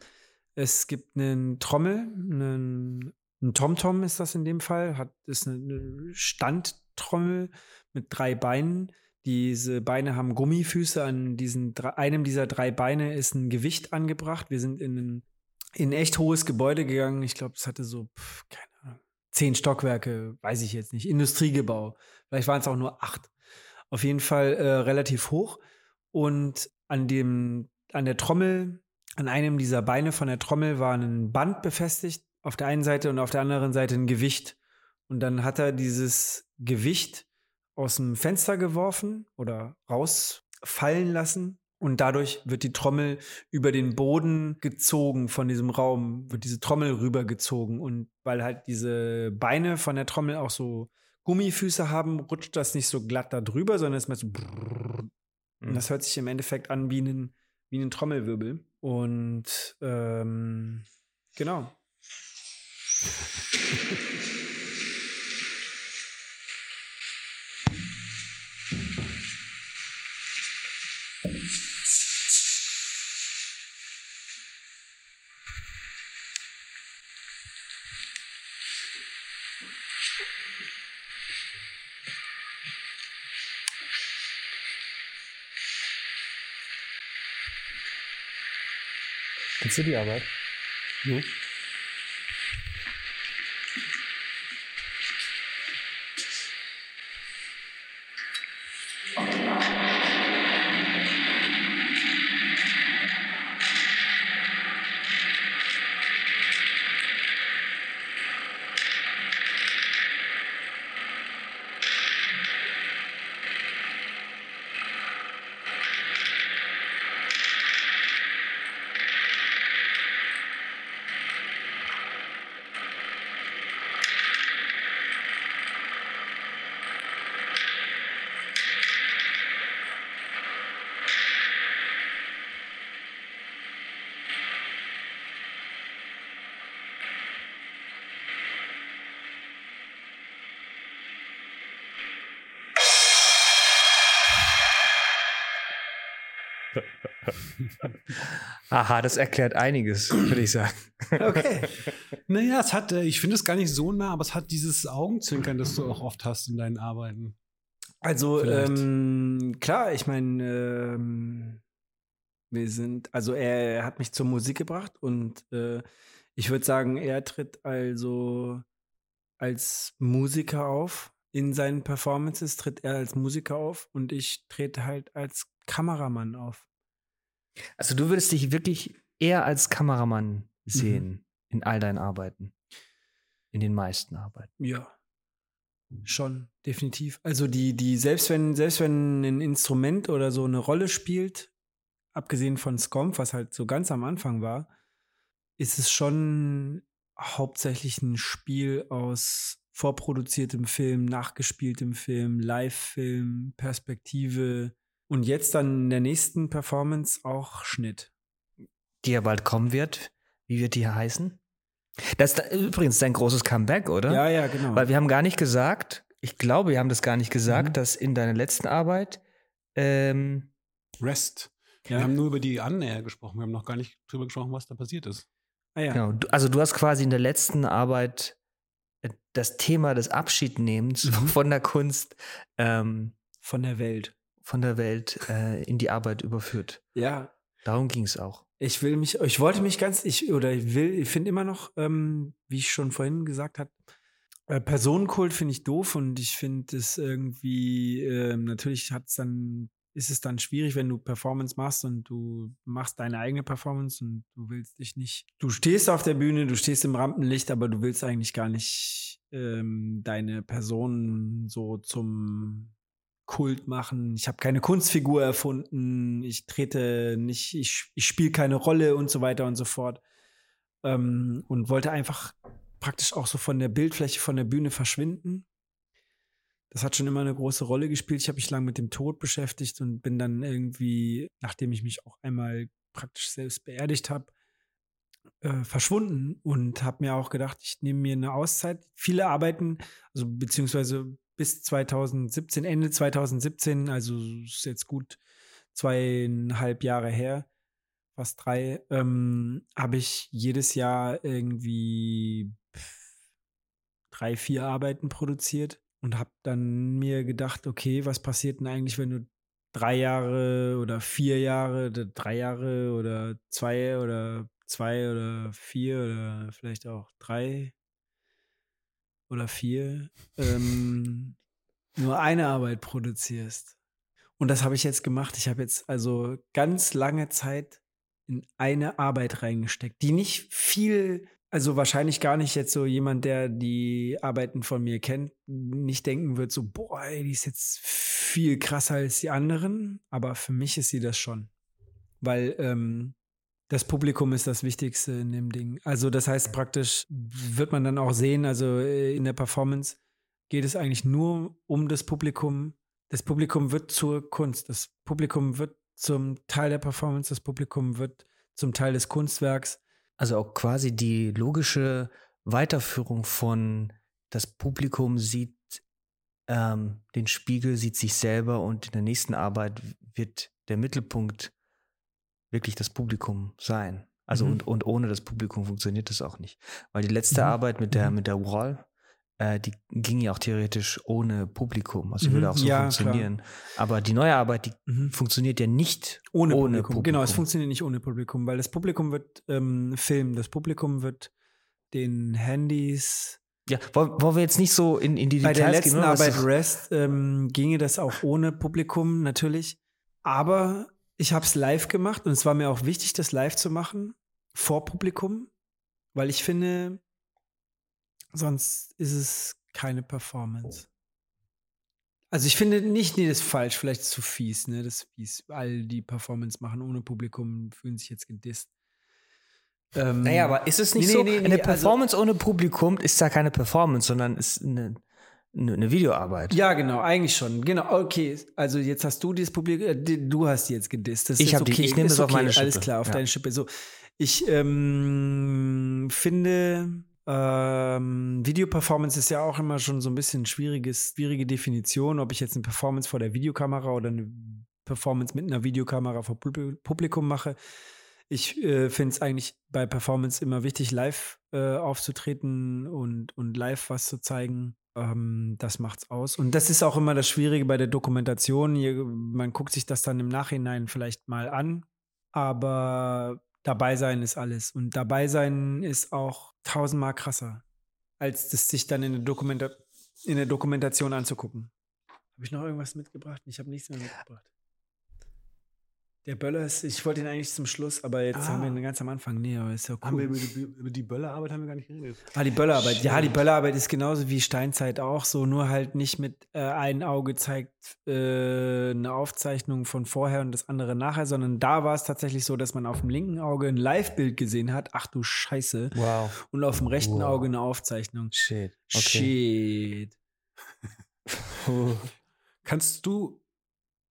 es gibt einen Trommel, einen, ein TomTom ist das in dem Fall, hat, ist eine, Standtrommel mit drei Beinen. Diese Beine haben Gummifüße. An diesen einem dieser drei Beine ist ein Gewicht angebracht. Wir sind in ein, in ein echt hohes Gebäude gegangen. Ich glaube, es hatte so, pf, keine Ahnung, zehn Stockwerke, weiß ich jetzt nicht. Industriegebau. Vielleicht waren es auch nur acht. Auf jeden Fall äh, relativ hoch. Und an dem, an der Trommel, an einem dieser Beine von der Trommel war ein Band befestigt auf der einen Seite und auf der anderen Seite ein Gewicht. Und dann hat er dieses Gewicht aus dem Fenster geworfen oder rausfallen lassen. Und dadurch wird die Trommel über den Boden gezogen von diesem Raum, wird diese Trommel rübergezogen. Und weil halt diese Beine von der Trommel auch so Gummifüße haben, rutscht das nicht so glatt da drüber, sondern es ist so. brrrr. Und das hört sich im Endeffekt an wie ein, wie ein Trommelwirbel. Und ähm, genau. [LAUGHS]
Kennst du die Arbeit?
Ja.
Aha, das erklärt einiges, würde ich sagen.
Okay.
Naja, es hat, äh, ich finde es gar nicht so nah, aber es hat dieses Augenzwinkern, das du auch oft hast in deinen Arbeiten.
Also, ähm, klar, ich meine, ähm, wir sind, also er, hat mich zur Musik gebracht und äh, ich würde sagen, er tritt also als Musiker auf. In seinen Performances tritt er als Musiker auf und ich trete halt als Kameramann auf.
Also du würdest dich wirklich eher als Kameramann sehen in all deinen Arbeiten. In den meisten Arbeiten.
Ja. Schon, definitiv. Also die, die, selbst wenn, selbst wenn ein Instrument oder so eine Rolle spielt, abgesehen von Scomp, was halt so ganz am Anfang war, ist es schon hauptsächlich ein Spiel aus vorproduziertem Film, nachgespieltem Film, Live-Film, Perspektive und jetzt dann in der nächsten Performance auch Schnitt.
Die ja bald kommen wird. Wie wird die hier heißen? Das ist da- übrigens dein großes Comeback, oder?
Ja, ja, genau.
Weil wir haben gar nicht gesagt, ich glaube, wir haben das gar nicht gesagt,
Mhm.
dass in deiner letzten Arbeit ähm,
Rest.
Ja.
Wir haben nur über die Annäher gesprochen. Wir haben noch gar nicht drüber gesprochen, was da passiert ist.
ah, ja.
Genau, also du hast quasi in der letzten Arbeit äh, das Thema des Abschiednehmens
Mhm.
von der Kunst, ähm,
Von der Welt.
von der Welt äh, in die Arbeit überführt.
Ja,
Darum ging es auch.
Ich will mich, ich wollte mich ganz, ich oder ich will, ich finde immer noch, ähm, wie ich schon vorhin gesagt habe, äh, Personenkult finde ich doof und ich finde es irgendwie, ähm, natürlich hat es dann, ist es dann schwierig, wenn du Performance machst und du machst deine eigene Performance und du willst dich nicht, du stehst auf der Bühne, du stehst im Rampenlicht, aber du willst eigentlich gar nicht ähm, deine Person so zum Kult machen. Ich habe keine Kunstfigur erfunden. Ich trete nicht, ich, ich spiele keine Rolle und so weiter und so fort. Ähm, und wollte einfach praktisch auch so von der Bildfläche, von der Bühne verschwinden. Das hat schon immer eine große Rolle gespielt. Ich habe mich lange mit dem Tod beschäftigt und bin dann irgendwie, nachdem ich mich auch einmal praktisch selbst beerdigt habe, äh, verschwunden und habe mir auch gedacht, ich nehme mir eine Auszeit. Viele arbeiten, also beziehungsweise bis 2017, Ende 2017, also ist jetzt gut zweieinhalb Jahre her, fast drei, ähm, habe ich jedes Jahr irgendwie drei, vier Arbeiten produziert und habe dann mir gedacht, okay, was passiert denn eigentlich, wenn du drei Jahre oder vier Jahre oder drei Jahre oder zwei oder zwei oder vier oder vielleicht auch drei oder vier ähm, [LAUGHS] nur eine Arbeit produzierst. Und das habe ich jetzt gemacht. Ich habe jetzt also ganz lange Zeit in eine Arbeit reingesteckt, die nicht viel, also wahrscheinlich gar nicht jetzt so jemand, der die Arbeiten von mir kennt, nicht denken wird, so, boah, ey, die ist jetzt viel krasser als die anderen. Aber für mich ist sie das schon. Weil ähm, das Publikum ist das Wichtigste in dem Ding. Also das heißt praktisch, wird man dann auch sehen, also äh, in der Performance geht es eigentlich nur um das Publikum. Das Publikum wird zur Kunst. Das Publikum wird zum Teil der Performance. Das Publikum wird zum Teil des Kunstwerks.
Also auch quasi die logische Weiterführung von das Publikum sieht ähm, den Spiegel, sieht sich selber und in der nächsten Arbeit wird der Mittelpunkt wirklich das Publikum sein. Also
Mhm.
und, und ohne das Publikum funktioniert das auch nicht. Weil die letzte
Mhm.
Arbeit mit der,
Mhm.
mit der Wall, äh, die ging ja auch theoretisch ohne Publikum. Also
Mhm,
würde auch so
ja,
funktionieren. Aber die neue Arbeit, die
Mhm.
funktioniert ja nicht
Ohne,
ohne,
Publikum. Genau, es funktioniert nicht ohne Publikum, weil das Publikum wird ähm, filmen, das Publikum wird den Handys.
Ja, wollen, wollen wir jetzt nicht so in, in die
Bei der
Details
letzten
gehen?
Arbeit Rest ähm, ginge das auch ohne Publikum natürlich. Aber ich habe es live gemacht und es war mir auch wichtig, das live zu machen vor Publikum, weil ich finde, sonst ist es keine Performance. Also ich finde nicht, nee, das ist falsch, vielleicht zu fies, ne? Das ist fies. All die Performance machen ohne Publikum, fühlen sich jetzt gedisst. Ähm,
Naja, aber ist es nicht
Nee,
so,
nee, nee,
eine
nee, also-
Performance ohne Publikum ist ja keine Performance, sondern ist eine, eine, Videoarbeit.
Ja, genau, eigentlich schon. Genau, okay. Also jetzt hast du dieses Publikum, äh, du hast die jetzt gedisst. Das
Ich
ist
hab die-
okay.
ich nehme
ist
das auf
okay.
meine
Alles
Schippe.
klar, auf
Ja.
deine Schippe. So, ich ähm, finde, ähm, Videoperformance ist ja auch immer schon so ein bisschen schwieriges, schwierige Definition, ob ich jetzt eine Performance vor der Videokamera oder eine Performance mit einer Videokamera vor Pub- Publikum mache. Ich äh, finde es eigentlich bei Performance immer wichtig, live äh, aufzutreten und, und live was zu zeigen. Ähm, das macht's aus. Und das ist auch immer das Schwierige bei der Dokumentation. Hier, man guckt sich das dann im Nachhinein vielleicht mal an, aber dabei sein ist alles. Und dabei sein ist auch tausendmal krasser, als das sich dann in der, Dokumenta in der Dokumentation anzugucken. Habe ich noch irgendwas mitgebracht? Ich habe nichts mehr mitgebracht. Der Böller ist, ich wollte ihn eigentlich zum Schluss, aber jetzt
Ah.
haben wir ihn ganz am Anfang. Nee, aber ist ja
Haben wir
cool.
über die, über die Böllerarbeit haben wir gar nicht geredet.
Ah, die Böllerarbeit. Ja, die. Böllerarbeit ist genauso wie Steinzeit auch so, nur halt nicht mit äh, ein Auge zeigt äh, eine Aufzeichnung von vorher und das andere nachher, sondern da war es tatsächlich so, dass man auf dem linken Auge ein Live-Bild gesehen hat. Ach du Scheiße.
Wow.
Und auf dem rechten
Wow.
Auge eine Aufzeichnung.
Shit. Okay.
Shit. [LAUGHS]
Kannst du,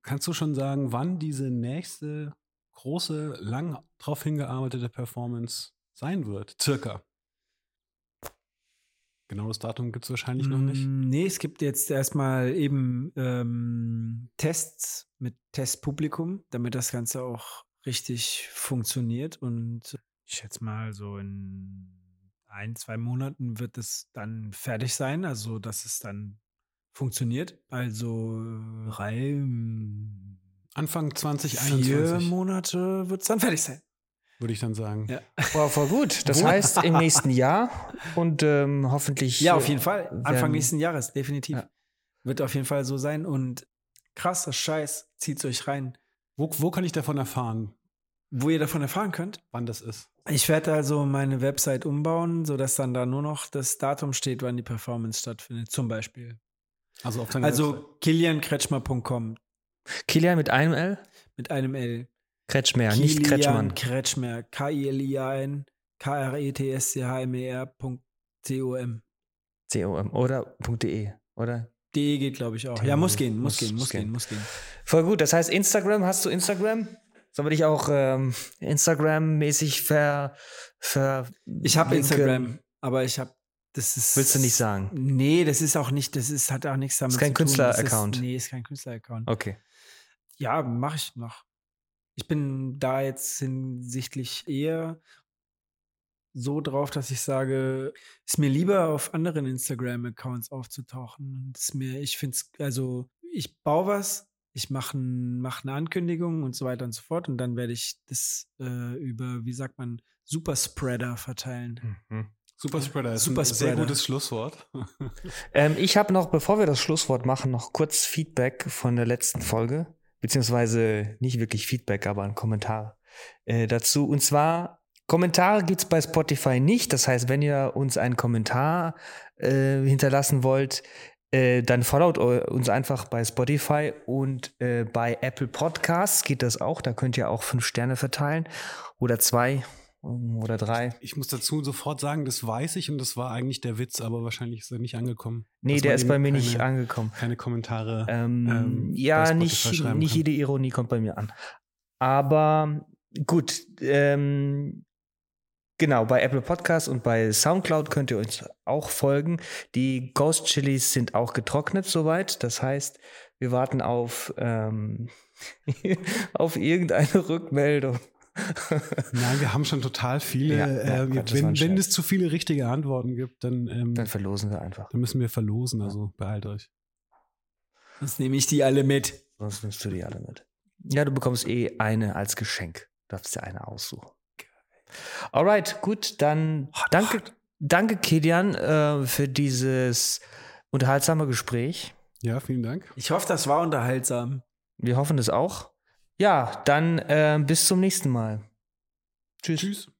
kannst du schon sagen, wann diese nächste große, lang drauf hingearbeitete Performance sein wird? Circa. Genau das Datum gibt es wahrscheinlich noch nicht.
Mm, Nee, es gibt jetzt erstmal eben ähm, Tests mit Testpublikum, damit das Ganze auch richtig funktioniert. Und ich schätze mal, so in ein, zwei Monaten wird es dann fertig sein, also dass es dann funktioniert. Also äh, drei, mm,
Anfang
vier
2021,
Monate wird es dann fertig sein.
würde ich dann sagen.
Ja.
Wow, voll gut. Das heißt im nächsten [LAUGHS] Jahr und ähm, hoffentlich.
Ja, auf
äh,
jeden Fall. Anfang
werden-
nächsten Jahres, definitiv.
Ja.
Wird auf jeden Fall so sein. Und krasser Scheiß, zieht's euch rein.
Wo, wo kann ich davon erfahren,
Wo ihr davon erfahren könnt.
wann das ist?
Ich werde also meine Website umbauen, sodass dann da nur noch das Datum steht, wann die Performance stattfindet. Zum Beispiel.
Also auf.
Also kiliankretschmer.com
Kilian mit einem L?
mit einem L.
Kretschmer, nicht
Kilian
Kretschmann.
Kretschmer. K-I-L-I-A-N K-R-E-T-S-C-H-M-E-R.com.
C-O-M oder .de, oder?
De geht, glaube ich, auch.
Theo.
Ja, muss gehen, muss,
Muss-
gehen, muss gehen,
gehen.
muss gehen.
Voll gut. Das heißt, Instagram, hast du Instagram? Sollen wir dich auch ähm, Instagram-mäßig ver, ver.
Ich habe? Instagram, aber ich habe das ist
Willst du nicht sagen?
Nee, das ist auch nicht, das ist hat auch nichts damit
Ist kein
zu tun. Das
Künstler-Account.
Ist, nee, ist kein Künstler-Account.
Okay.
Ja, mache ich noch. Ich bin da jetzt hinsichtlich eher so drauf, dass ich sage, ist mir lieber auf anderen Instagram-Accounts aufzutauchen. Ist mir, ich finde es, also ich baue was, ich mache ein, mach eine Ankündigung und so weiter und so fort und dann werde ich das äh, über, wie sagt man, Superspreader verteilen.
Mhm.
Superspreader ist
Super
ein sehr
Spreader.
gutes Schlusswort. [LAUGHS]
Ähm, ich habe noch, bevor wir das Schlusswort machen, noch kurz Feedback von der letzten Folge, beziehungsweise nicht wirklich Feedback, aber ein Kommentar äh, dazu. Und zwar, Kommentare gibt's bei Spotify nicht. Das heißt, wenn ihr uns einen Kommentar äh, hinterlassen wollt, äh, dann followt uns einfach bei Spotify und äh, bei Apple Podcasts geht das auch. Da könnt ihr auch fünf Sterne verteilen oder zwei oder drei.
Ich muss dazu sofort sagen, das weiß ich und das war eigentlich der Witz, aber wahrscheinlich ist er nicht angekommen.
Nee, der ist bei mir nicht
keine-
angekommen.
Keine Kommentare.
Ähm,
ähm,
ja, nicht, nicht
kann.
jede Ironie kommt bei mir an. Aber gut, ähm, genau, bei Apple Podcasts und bei Soundcloud könnt ihr uns auch folgen. Die Ghost Chilis sind auch getrocknet soweit. Das heißt, wir warten auf, ähm, [LAUGHS] auf irgendeine Rückmeldung.
Nein, wir haben schon total viele.
Ja, ja,
äh,
war
wenn, wenn es zu viele richtige Antworten gibt, dann, ähm,
Dann verlosen wir einfach.
dann müssen wir verlosen. Also behalt euch.
Jetzt nehme ich die alle mit.
Sonst nimmst du die alle mit. Ja, du bekommst eh eine als Geschenk. Du darfst dir eine aussuchen. Alright, gut, dann danke, danke Kilian, äh, für dieses unterhaltsame Gespräch.
Ja, vielen Dank.
Ich hoffe, das war unterhaltsam.
Wir hoffen es auch. Ja, dann äh, bis zum nächsten Mal. Tschüss.
Tschüss.